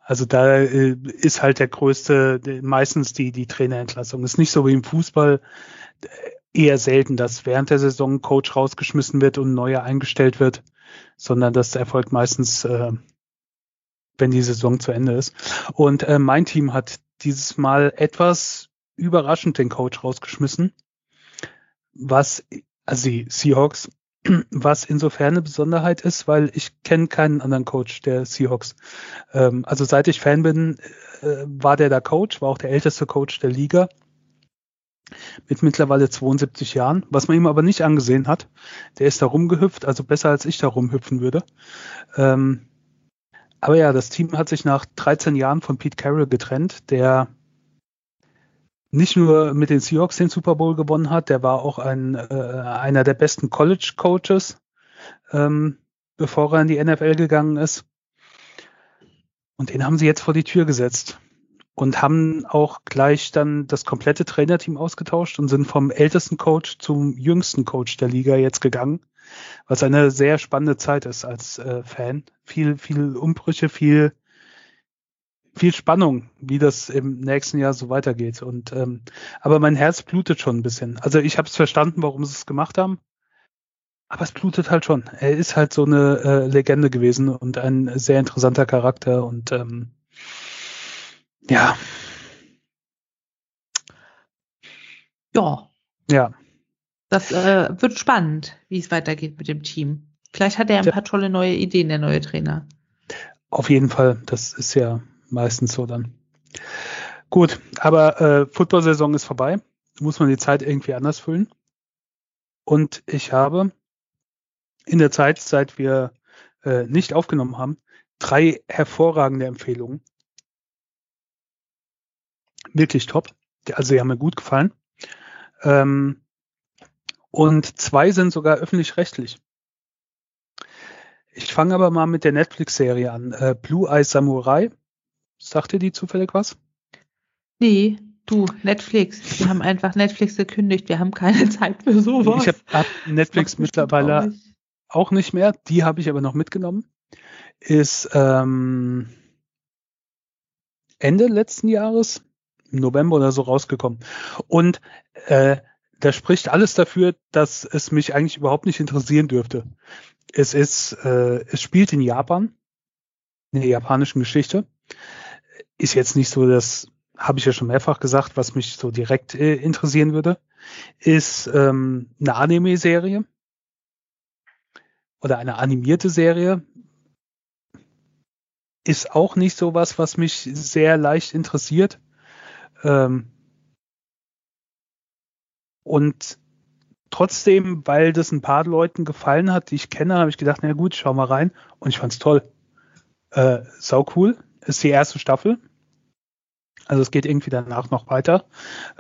Also da äh, ist halt der größte, meistens die, die Trainerentlassung. Ist nicht so wie im Fußball, eher selten, dass während der Saison ein Coach rausgeschmissen wird und ein neuer eingestellt wird, sondern das erfolgt meistens, äh, wenn die Saison zu Ende ist. Und äh, mein Team hat dieses Mal etwas überraschend den Coach rausgeschmissen, was, also die Seahawks, (clears throat) was insofern eine Besonderheit ist, weil ich kenne keinen anderen Coach der Seahawks. Ähm, also seit ich Fan bin, äh, war der da Coach, war auch der älteste Coach der Liga mit mittlerweile 72 Jahren, was man ihm aber nicht angesehen hat. Der ist da rumgehüpft, also besser als ich da rumhüpfen würde. Ähm, aber ja, das Team hat sich nach 13 Jahren von Pete Carroll getrennt, der nicht nur mit den Seahawks den Super Bowl gewonnen hat, der war auch ein, äh, einer der besten College Coaches, ähm, bevor er in die NFL gegangen ist. Und den haben sie jetzt vor die Tür gesetzt und haben auch gleich dann das komplette Trainerteam ausgetauscht und sind vom ältesten Coach zum jüngsten Coach der Liga jetzt gegangen, was eine sehr spannende Zeit ist als äh, Fan. Viel, viel Umbrüche, viel, viel Spannung, wie das im nächsten Jahr so weitergeht. Und ähm, aber mein Herz blutet schon ein bisschen. Also ich habe es verstanden, warum sie es gemacht haben. Aber es blutet halt schon. Er ist halt so eine äh, Legende gewesen und ein sehr interessanter Charakter und ähm, ja, Ja, ja. Das äh, wird spannend, wie es weitergeht mit dem Team. Vielleicht hat er ein paar tolle neue Ideen, der neue Trainer. Auf jeden Fall, das ist ja meistens so dann. Gut, aber äh, Football-Saison ist vorbei. Muss man die Zeit irgendwie anders füllen. Und ich habe in der Zeit, seit wir äh, nicht aufgenommen haben, drei hervorragende Empfehlungen. Wirklich top. Also die haben mir gut gefallen. Ähm, und zwei sind sogar öffentlich-rechtlich. Ich fange aber mal mit der Netflix-Serie an. Äh, Blue Eye Samurai. Sagt dir die zufällig was? Nee, du, Netflix. Wir haben einfach Netflix gekündigt. Wir haben keine (laughs) Zeit für sowas. Ich habe hab Netflix mittlerweile traurig. auch nicht mehr. Die habe ich aber noch mitgenommen. Ist ähm, Ende letzten Jahres, im November oder so rausgekommen. Und äh, da spricht alles dafür, dass es mich eigentlich überhaupt nicht interessieren dürfte. Es ist, äh, es spielt in Japan, in der japanischen Geschichte. Ist jetzt nicht so, das habe ich ja schon mehrfach gesagt, was mich so direkt äh, interessieren würde. Ist ähm, eine Anime-Serie oder eine animierte Serie. Ist auch nicht so was, was mich sehr leicht interessiert. Ähm, und trotzdem, weil das ein paar Leuten gefallen hat, die ich kenne, habe ich gedacht, na gut, schau mal rein. Und ich fand's toll. Äh, sau cool. Ist die erste Staffel. Also es geht irgendwie danach noch weiter.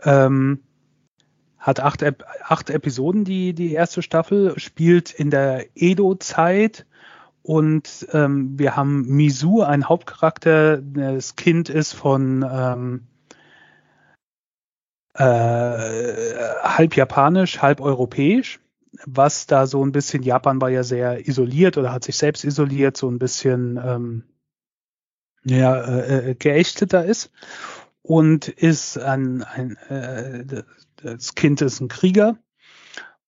Ähm, hat acht, acht Episoden, die, die erste Staffel, spielt in der Edo-Zeit und ähm, wir haben Misu, ein Hauptcharakter, das Kind ist von ähm, äh, halb japanisch, halb europäisch, was da so ein bisschen, Japan war ja sehr isoliert oder hat sich selbst isoliert, so ein bisschen ähm, ja, äh, äh, geächteter ist und ist ein, ein äh, das Kind ist ein Krieger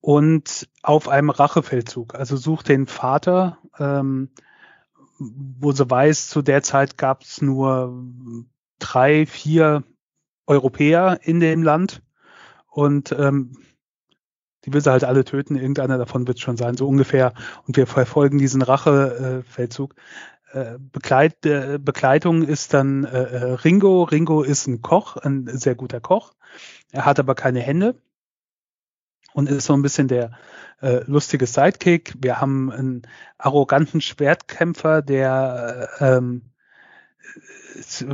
und auf einem Rachefeldzug, also sucht den Vater, ähm, wo sie weiß, zu der Zeit gab es nur drei, vier Europäer in dem Land und ähm, die will sie halt alle töten, irgendeiner davon wird schon sein, so ungefähr. Und wir verfolgen diesen Rachefeldzug. Äh, Begleit, äh, Begleitung ist dann äh, äh, Ringo. Ringo ist ein Koch, ein sehr guter Koch. Er hat aber keine Hände und ist so ein bisschen der äh, lustige Sidekick. Wir haben einen arroganten Schwertkämpfer, der äh, ähm,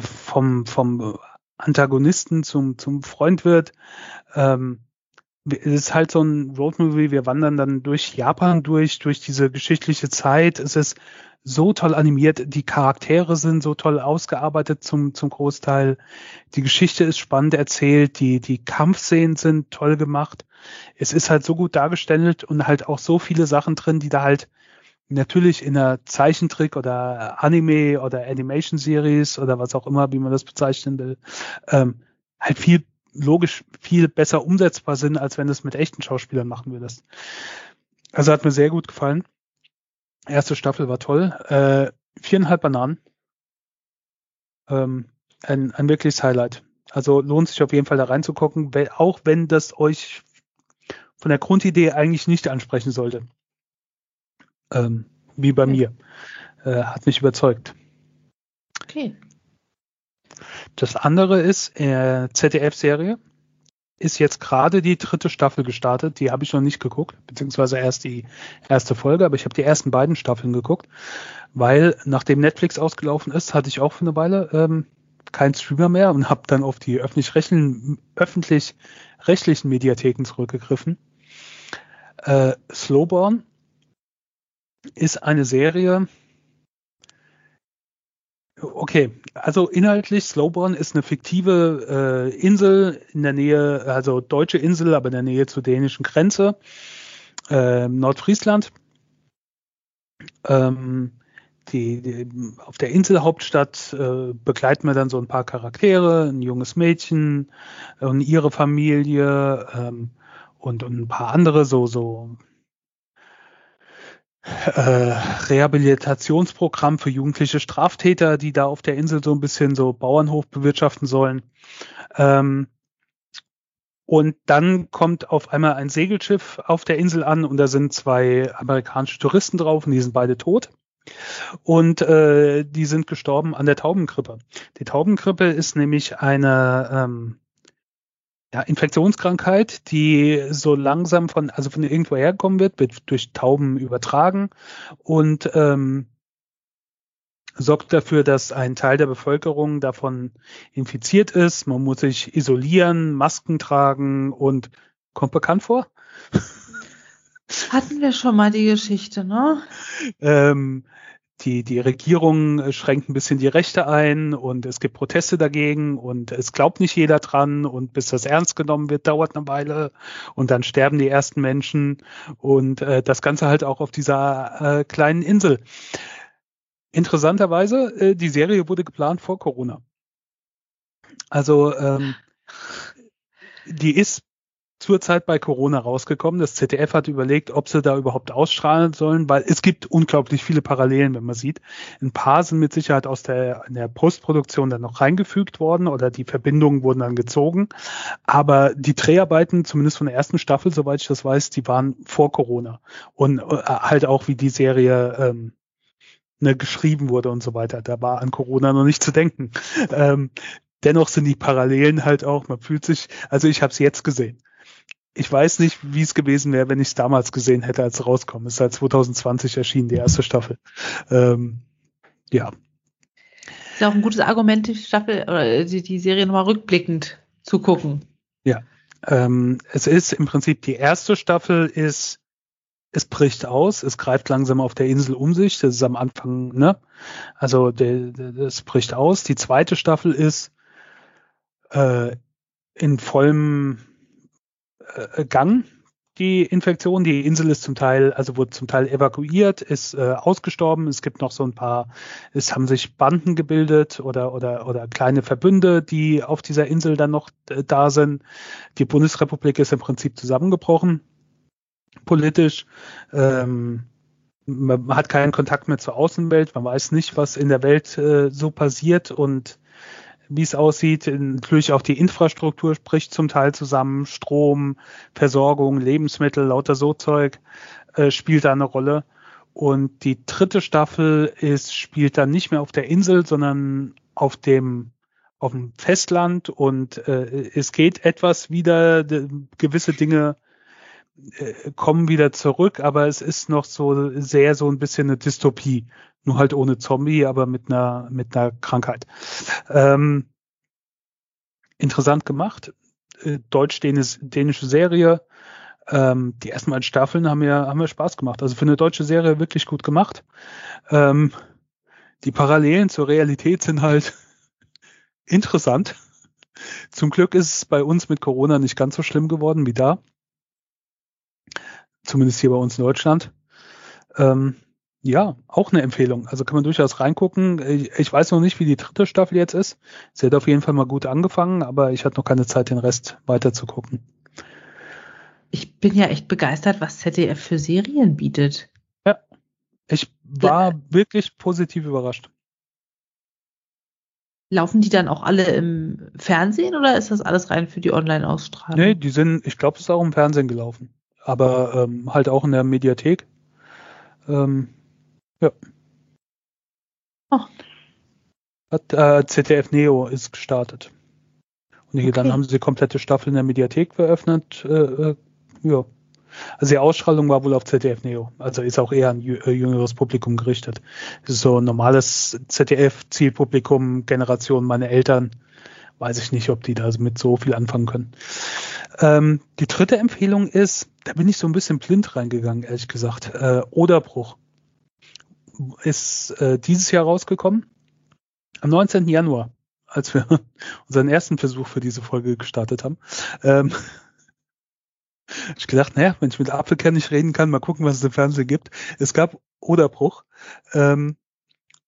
vom, vom Antagonisten zum, zum Freund wird. Ähm, es ist halt so ein Roadmovie, wir wandern dann durch Japan durch, durch diese geschichtliche Zeit. Es ist so toll animiert, die Charaktere sind so toll ausgearbeitet zum, zum Großteil. Die Geschichte ist spannend erzählt, die, die Kampfszenen sind toll gemacht. Es ist halt so gut dargestellt und halt auch so viele Sachen drin, die da halt natürlich in einer Zeichentrick oder Anime oder Animation Series oder was auch immer, wie man das bezeichnen will, ähm, halt viel logisch viel besser umsetzbar sind, als wenn du es mit echten Schauspielern machen würdest. Also hat mir sehr gut gefallen. Erste Staffel war toll. Äh, viereinhalb Bananen. Ähm, ein, ein wirkliches Highlight. Also lohnt sich auf jeden Fall da reinzugucken, auch wenn das euch von der Grundidee eigentlich nicht ansprechen sollte. Ähm, wie bei Okay. mir. Äh, hat mich überzeugt. Okay. Das andere ist, äh, ZDF-Serie ist jetzt gerade die dritte Staffel gestartet. Die habe ich noch nicht geguckt, beziehungsweise erst die erste Folge, aber ich habe die ersten beiden Staffeln geguckt, weil nachdem Netflix ausgelaufen ist, hatte ich auch für eine Weile ähm, keinen Streamer mehr und habe dann auf die öffentlich-rechtlichen öffentlich-rechtlichen Mediatheken zurückgegriffen. Äh, Slowborn ist eine Serie, Okay, also inhaltlich, Slowborn ist eine fiktive äh, Insel in der Nähe, also deutsche Insel, aber in der Nähe zur dänischen Grenze, äh, Nordfriesland. Ähm, die, die, auf der Inselhauptstadt äh, begleiten wir dann so ein paar Charaktere, ein junges Mädchen und ihre Familie ähm, und, und ein paar andere, so, so äh, Rehabilitationsprogramm für jugendliche Straftäter, die da auf der Insel so ein bisschen so Bauernhof bewirtschaften sollen. Ähm, Und dann kommt auf einmal ein Segelschiff auf der Insel an und da sind zwei amerikanische Touristen drauf und die sind beide tot. Und äh, die sind gestorben an der Taubenkrippe. Die Taubenkrippe ist nämlich eine ähm, ja, Infektionskrankheit, die so langsam von, also von irgendwo herkommen wird, wird durch Tauben übertragen und ähm, sorgt dafür, dass ein Teil der Bevölkerung davon infiziert ist. Man muss sich isolieren, Masken tragen und kommt bekannt vor. Hatten wir schon mal die Geschichte, ne? ähm, die, die Regierung schränkt ein bisschen die Rechte ein und es gibt Proteste dagegen und es glaubt nicht jeder dran und bis das ernst genommen wird, dauert eine Weile und dann sterben die ersten Menschen und äh, das Ganze halt auch auf dieser äh, kleinen Insel. Interessanterweise, äh, die Serie wurde geplant vor Corona. Also ähm, (laughs) die ist zurzeit bei Corona rausgekommen. Das ZDF hat überlegt, ob sie da überhaupt ausstrahlen sollen, weil es gibt unglaublich viele Parallelen, wenn man sieht. Ein paar sind mit Sicherheit aus der, der Postproduktion dann noch reingefügt worden oder die Verbindungen wurden dann gezogen. Aber die Dreharbeiten, zumindest von der ersten Staffel, soweit ich das weiß, die waren vor Corona. Und äh, halt auch, wie die Serie ähm, ne, geschrieben wurde und so weiter. Da war an Corona noch nicht zu denken. Ähm, dennoch sind die Parallelen halt auch, man fühlt sich, also ich habe es jetzt gesehen ich weiß nicht, wie es gewesen wäre, wenn ich es damals gesehen hätte, als es rauskommt. Es ist seit 2020 erschienen, die erste Staffel. Ähm, ja. Ist ja auch ein gutes Argument, die Staffel oder die, die Serie nochmal rückblickend zu gucken. Ja. Ähm, es ist im Prinzip die erste Staffel ist, es bricht aus, es greift langsam auf der Insel um sich. Das ist am Anfang, ne? Also es bricht aus. Die zweite Staffel ist äh, in vollem äh, Gang, die Infektion. Die Insel ist zum Teil, also wurde zum Teil evakuiert, ist äh, ausgestorben. Es gibt noch so ein paar, es haben sich Banden gebildet oder, oder, oder kleine Verbünde, die auf dieser Insel dann noch äh, da sind. Die Bundesrepublik ist im Prinzip zusammengebrochen, politisch. Ähm, man hat keinen Kontakt mehr zur Außenwelt, man weiß nicht, was in der Welt äh, so passiert und wie es aussieht. Natürlich auch die Infrastruktur spricht zum Teil zusammen. Strom, Versorgung, Lebensmittel, lauter so Zeug äh, spielt da eine Rolle. Und die dritte Staffel ist, spielt dann nicht mehr auf der Insel, sondern auf dem auf dem Festland und äh, es geht etwas wieder, gewisse Dinge äh, kommen wieder zurück, aber es ist noch so sehr so ein bisschen eine Dystopie. Nur halt ohne Zombie, aber mit einer, mit einer Krankheit. Ähm, interessant gemacht. Äh, Deutsch-dänische Serie. Ähm, die ersten beiden Staffeln haben mir, haben mir Spaß gemacht. Also für eine deutsche Serie wirklich gut gemacht. Ähm, die Parallelen zur Realität sind halt (laughs) interessant. Zum Glück ist es bei uns mit Corona nicht ganz so schlimm geworden wie da. Zumindest hier bei uns in Deutschland. Ähm, ja, auch eine Empfehlung. Also kann man durchaus reingucken. Ich weiß noch nicht, wie die dritte Staffel jetzt ist. Sie hat auf jeden Fall mal gut angefangen, aber ich hatte noch keine Zeit, den Rest weiter zu gucken. Ich bin ja echt begeistert, was ZDF für Serien bietet. Ja, ich war ja. wirklich positiv überrascht. Laufen die dann auch alle im Fernsehen oder ist das alles rein für die Online-Ausstrahlung? Nee, die sind, ich glaube, es ist auch im Fernsehen gelaufen. Aber ähm, halt auch in der Mediathek. Ähm, ja. Oh. Hat, äh, ZDF Neo ist gestartet. Und hier, okay. dann haben sie die komplette Staffel in der Mediathek eröffnet. Äh, äh, ja. Also die Ausstrahlung war wohl auf ZDF Neo. Also ist auch eher an äh, jüngeres Publikum gerichtet. So ein normales ZDF-Zielpublikum, Generation meine Eltern. Weiß ich nicht, ob die da mit so viel anfangen können. Ähm, die dritte Empfehlung ist, da bin ich so ein bisschen blind reingegangen, ehrlich gesagt. Äh, Oderbruch ist äh, dieses Jahr rausgekommen. Am 19. Januar, als wir (laughs) unseren ersten Versuch für diese Folge gestartet haben. Ähm, (laughs) ich gedacht, naja, wenn ich mit Apfelkern nicht reden kann, mal gucken, was es im Fernsehen gibt. Es gab Oderbruch. Ähm,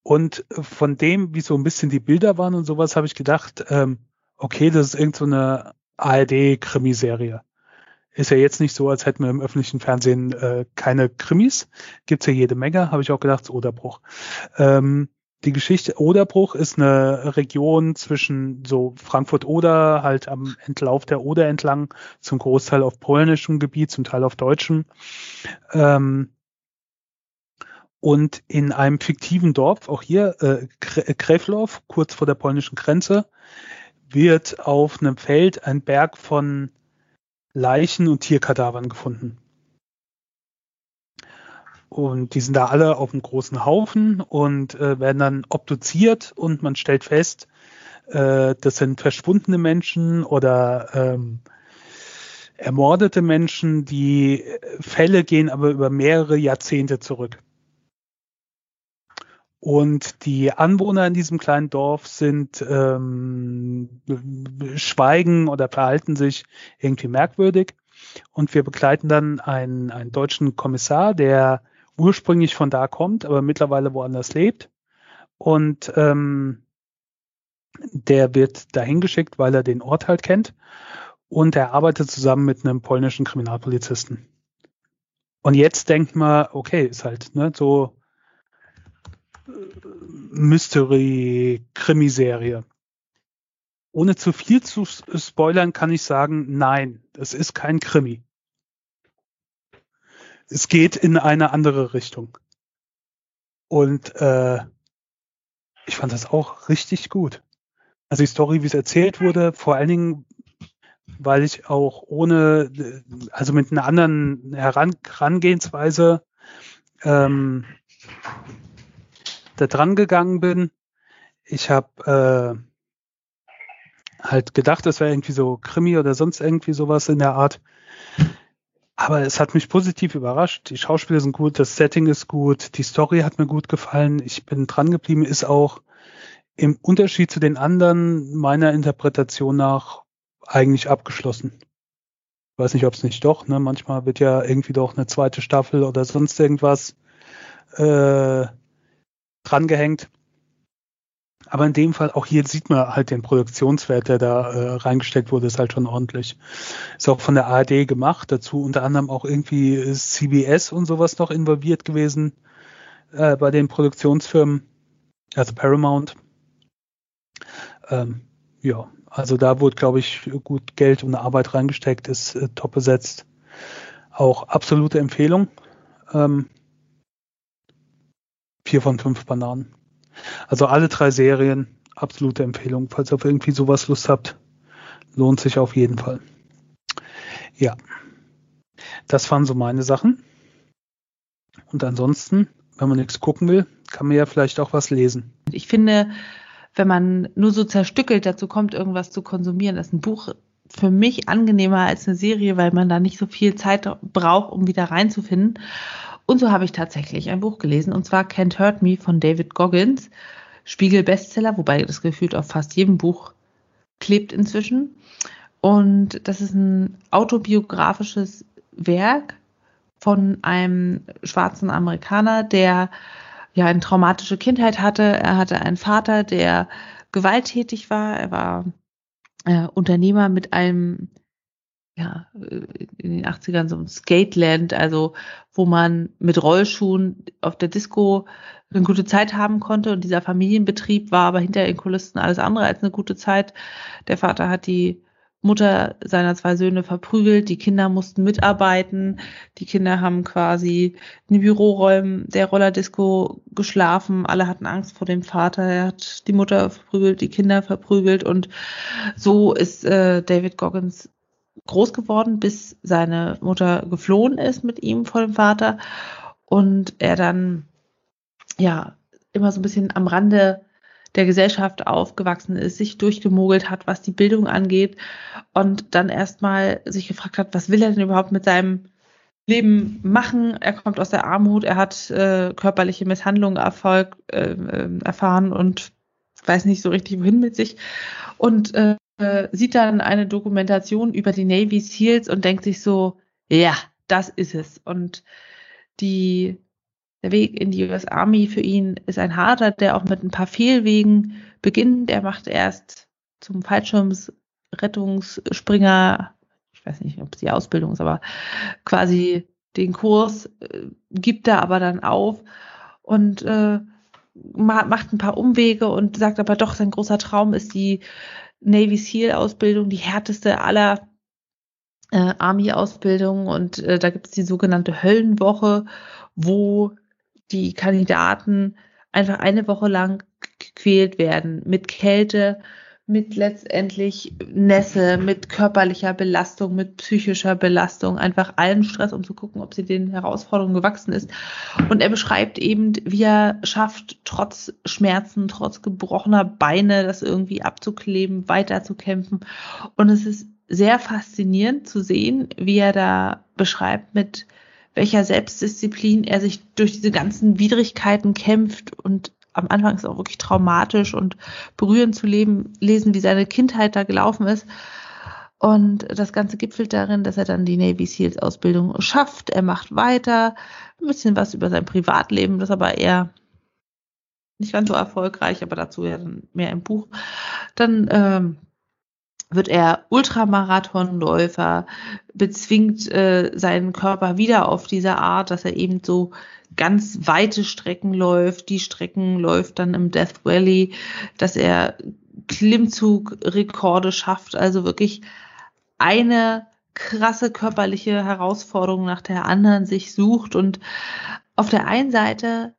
und von dem, wie so ein bisschen die Bilder waren und sowas, habe ich gedacht, ähm, okay, das ist irgendeine so ARD-Krimiserie. Ist ja jetzt nicht so, als hätten wir im öffentlichen Fernsehen äh, keine Krimis. Gibt's ja jede Menge, habe ich auch gedacht, Oderbruch. Ähm, die Geschichte Oderbruch ist eine Region zwischen so Frankfurt-Oder, halt am Entlauf der Oder entlang, zum Großteil auf polnischem Gebiet, zum Teil auf deutschem. Ähm, und in einem fiktiven Dorf, auch hier äh, Kreflow, kurz vor der polnischen Grenze, wird auf einem Feld ein Berg von Leichen und Tierkadavern gefunden. Und die sind da alle auf einem großen Haufen und äh, werden dann obduziert und man stellt fest, äh, das sind verschwundene Menschen oder ähm, ermordete Menschen. Die Fälle gehen aber über mehrere Jahrzehnte zurück. Und die Anwohner in diesem kleinen Dorf sind ähm, schweigen oder verhalten sich irgendwie merkwürdig. Und wir begleiten dann einen, einen deutschen Kommissar, der ursprünglich von da kommt, aber mittlerweile woanders lebt. Und ähm, der wird dahin geschickt, weil er den Ort halt kennt. Und er arbeitet zusammen mit einem polnischen Kriminalpolizisten. Und jetzt denkt man, okay, ist halt ne, so Mystery-Krimiserie. Ohne zu viel zu spoilern kann ich sagen, nein, das ist kein Krimi es geht in eine andere Richtung. Und äh, ich fand das auch richtig gut. Also die Story, wie es erzählt wurde, vor allen Dingen, weil ich auch ohne, also mit einer anderen Heran Herangehensweise ähm, da dran gegangen bin. Ich habe äh, halt gedacht, das wäre irgendwie so Krimi oder sonst irgendwie sowas in der Art. Aber es hat mich positiv überrascht. Die Schauspieler sind gut, das Setting ist gut, die Story hat mir gut gefallen. Ich bin dran geblieben, ist auch im Unterschied zu den anderen meiner Interpretation nach eigentlich abgeschlossen. Ich weiß nicht, ob es nicht doch, ne? Manchmal wird ja irgendwie doch eine zweite Staffel oder sonst irgendwas äh, drangehängt. Aber in dem Fall, auch hier sieht man halt den Produktionswert, der da äh, reingesteckt wurde, ist halt schon ordentlich. Ist auch von der ARD gemacht, dazu unter anderem auch irgendwie CBS und sowas noch involviert gewesen äh, bei den Produktionsfirmen, also Paramount. Ähm, ja, also da wurde, glaube ich, gut Geld und Arbeit reingesteckt, ist äh, top besetzt. Auch absolute Empfehlung. Ähm, vier von fünf Bananen. Also alle drei Serien, absolute Empfehlung. Falls ihr auf irgendwie sowas Lust habt, lohnt sich auf jeden Fall. Ja, das waren so meine Sachen. Und ansonsten, wenn man nichts gucken will, kann man ja vielleicht auch was lesen. Ich finde, wenn man nur so zerstückelt dazu kommt, irgendwas zu konsumieren, ist ein Buch für mich angenehmer als eine Serie, weil man da nicht so viel Zeit braucht, um wieder reinzufinden. Und so habe ich tatsächlich ein Buch gelesen, und zwar Can't Hurt Me von David Goggins, Spiegel-Bestseller, wobei das gefühlt auf fast jedem Buch klebt inzwischen. Und das ist ein autobiografisches Werk von einem schwarzen Amerikaner, der ja eine traumatische Kindheit hatte. Er hatte einen Vater, der gewalttätig war. Er war äh, Unternehmer mit einem ja, äh, in den 80ern so ein Skateland, also wo man mit Rollschuhen auf der Disco eine gute Zeit haben konnte. Und dieser Familienbetrieb war aber hinter den Kulissen alles andere als eine gute Zeit. Der Vater hat die Mutter seiner zwei Söhne verprügelt, die Kinder mussten mitarbeiten, die Kinder haben quasi in den Büroräumen der Rollerdisco geschlafen, alle hatten Angst vor dem Vater, er hat die Mutter verprügelt, die Kinder verprügelt und so ist äh, David Goggins groß geworden, bis seine Mutter geflohen ist mit ihm vor dem Vater. Und er dann ja immer so ein bisschen am Rande der Gesellschaft aufgewachsen ist, sich durchgemogelt hat, was die Bildung angeht. Und dann erstmal sich gefragt hat, was will er denn überhaupt mit seinem Leben machen? Er kommt aus der Armut, er hat äh, körperliche Misshandlungen Erfolg, äh, äh erfahren und weiß nicht so richtig wohin mit sich. Und äh, äh, sieht dann eine Dokumentation über die Navy SEALs und denkt sich so, ja, das ist es. Und die, der Weg in die US Army für ihn ist ein harter, der auch mit ein paar Fehlwegen beginnt. Er macht erst zum Fallschirmsrettungsspringer, ich weiß nicht, ob es die Ausbildung ist, aber quasi den Kurs äh, gibt er aber dann auf und äh, macht ein paar Umwege und sagt aber doch, sein großer Traum ist die Navy SEAL Ausbildung, die härteste aller äh, Army-Ausbildung und äh, da gibt es die sogenannte Höllenwoche, wo die Kandidaten einfach eine Woche lang gequält werden mit Kälte, mit letztendlich Nässe, mit körperlicher Belastung, mit psychischer Belastung, einfach allen Stress, um zu gucken, ob sie den Herausforderungen gewachsen ist. Und er beschreibt eben, wie er schafft, trotz Schmerzen, trotz gebrochener Beine, das irgendwie abzukleben, weiterzukämpfen. Und es ist sehr faszinierend zu sehen, wie er da beschreibt, mit welcher Selbstdisziplin er sich durch diese ganzen Widrigkeiten kämpft und am Anfang ist auch wirklich traumatisch und berührend zu leben, lesen, wie seine Kindheit da gelaufen ist. Und das Ganze gipfelt darin, dass er dann die Navy Seals Ausbildung schafft. Er macht weiter, ein bisschen was über sein Privatleben, das aber eher nicht ganz so erfolgreich, aber dazu ja dann mehr im Buch. Dann ähm, wird er Ultramarathonläufer, bezwingt äh, seinen Körper wieder auf diese Art, dass er eben so ganz weite Strecken läuft, die Strecken läuft dann im Death Valley, dass er Klimmzugrekorde schafft, also wirklich eine krasse körperliche Herausforderung nach der anderen sich sucht. Und auf der einen Seite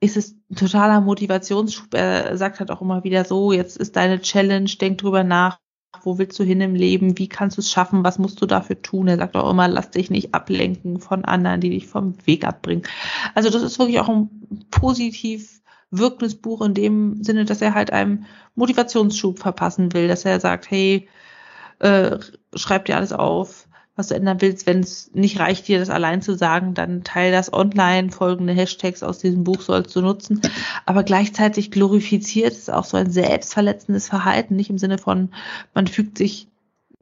ist es ein totaler Motivationsschub. Er sagt halt auch immer wieder so, jetzt ist deine Challenge, denk drüber nach, wo willst du hin im Leben, wie kannst du es schaffen, was musst du dafür tun. Er sagt auch immer, lass dich nicht ablenken von anderen, die dich vom Weg abbringen. Also das ist wirklich auch ein positiv wirkendes Buch in dem Sinne, dass er halt einem Motivationsschub verpassen will, dass er sagt, hey, äh, schreib dir alles auf, was du ändern willst. Wenn es nicht reicht, dir das allein zu sagen, dann teil das online. Folgende Hashtags aus diesem Buch sollst du nutzen. Aber gleichzeitig glorifiziert es auch so ein selbstverletzendes Verhalten, nicht im Sinne von, man fügt sich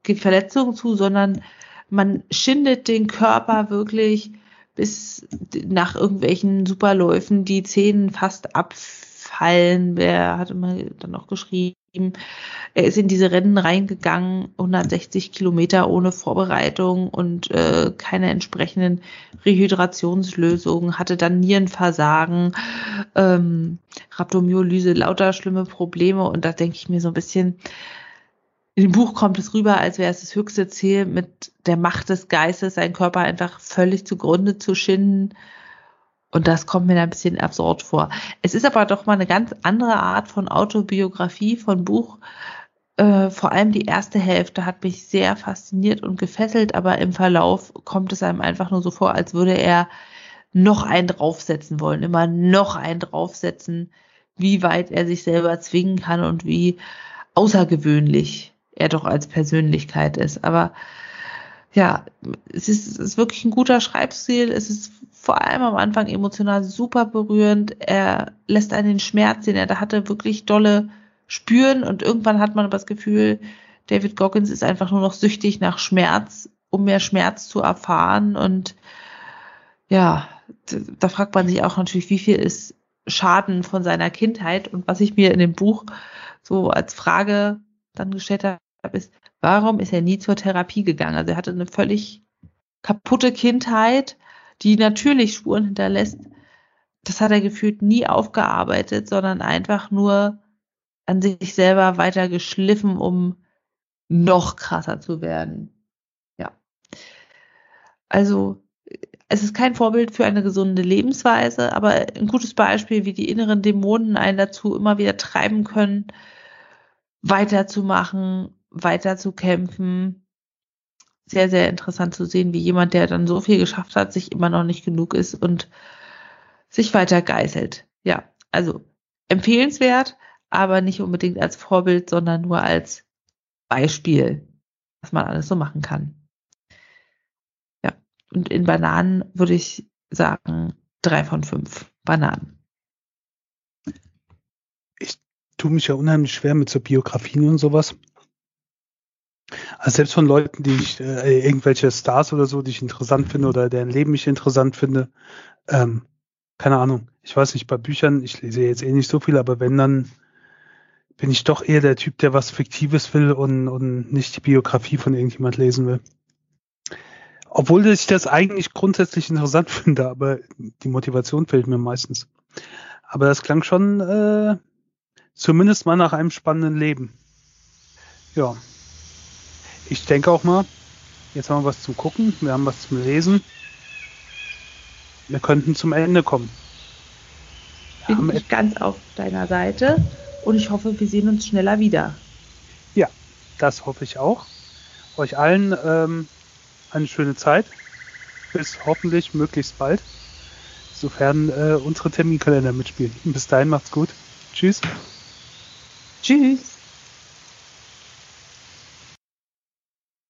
Verletzungen zu, sondern man schindet den Körper wirklich bis nach irgendwelchen Superläufen die Zähne fast abfallen. Wer hat immer dann noch geschrieben, er ist in diese Rennen reingegangen, 160 Kilometer ohne Vorbereitung und äh, keine entsprechenden Rehydrationslösungen, hatte dann Nierenversagen, ähm, Rhabdomyolyse, lauter schlimme Probleme. Und da denke ich mir so ein bisschen, in dem Buch kommt es rüber, als wäre es das höchste Ziel, mit der Macht des Geistes seinen Körper einfach völlig zugrunde zu schinden und das kommt mir ein bisschen absurd vor. Es ist aber doch mal eine ganz andere Art von Autobiografie, von Buch. Äh, vor allem die erste Hälfte hat mich sehr fasziniert und gefesselt, aber im Verlauf kommt es einem einfach nur so vor, als würde er noch einen draufsetzen wollen, immer noch einen draufsetzen, wie weit er sich selber zwingen kann und wie außergewöhnlich er doch als Persönlichkeit ist. Aber ja, es ist, es ist wirklich ein guter Schreibstil. Es ist vor allem am Anfang emotional super berührend. Er lässt einen den Schmerz, den er da hatte, wirklich dolle spüren und irgendwann hat man das Gefühl, David Goggins ist einfach nur noch süchtig nach Schmerz, um mehr Schmerz zu erfahren und ja, da fragt man sich auch natürlich, wie viel ist Schaden von seiner Kindheit und was ich mir in dem Buch so als Frage dann gestellt habe, ist, warum ist er nie zur Therapie gegangen? Also er hatte eine völlig kaputte Kindheit, die natürlich Spuren hinterlässt, das hat er gefühlt nie aufgearbeitet, sondern einfach nur an sich selber weiter geschliffen, um noch krasser zu werden. Ja. Also, es ist kein Vorbild für eine gesunde Lebensweise, aber ein gutes Beispiel, wie die inneren Dämonen einen dazu immer wieder treiben können, weiterzumachen, weiterzukämpfen, sehr, sehr interessant zu sehen, wie jemand, der dann so viel geschafft hat, sich immer noch nicht genug ist und sich weiter geißelt. Ja, also empfehlenswert, aber nicht unbedingt als Vorbild, sondern nur als Beispiel, was man alles so machen kann. Ja, und in Bananen würde ich sagen, drei von fünf Bananen. Ich tue mich ja unheimlich schwer mit so Biografien und sowas. Also selbst von Leuten, die ich, äh, irgendwelche Stars oder so, die ich interessant finde oder deren Leben ich interessant finde, ähm, keine Ahnung. Ich weiß nicht, bei Büchern, ich lese jetzt eh nicht so viel, aber wenn dann bin ich doch eher der Typ, der was Fiktives will und, und nicht die Biografie von irgendjemand lesen will. Obwohl ich das eigentlich grundsätzlich interessant (laughs) finde, aber die Motivation fehlt mir meistens. Aber das klang schon äh, zumindest mal nach einem spannenden Leben. Ja. Ich denke auch mal, jetzt haben wir was zum Gucken, wir haben was zum Lesen. Wir könnten zum Ende kommen. Wir Bin ich ganz auf deiner Seite und ich hoffe, wir sehen uns schneller wieder. Ja, das hoffe ich auch. Euch allen ähm, eine schöne Zeit. Bis hoffentlich möglichst bald. Sofern äh, unsere Terminkalender mitspielen. Bis dahin macht's gut. Tschüss. Tschüss.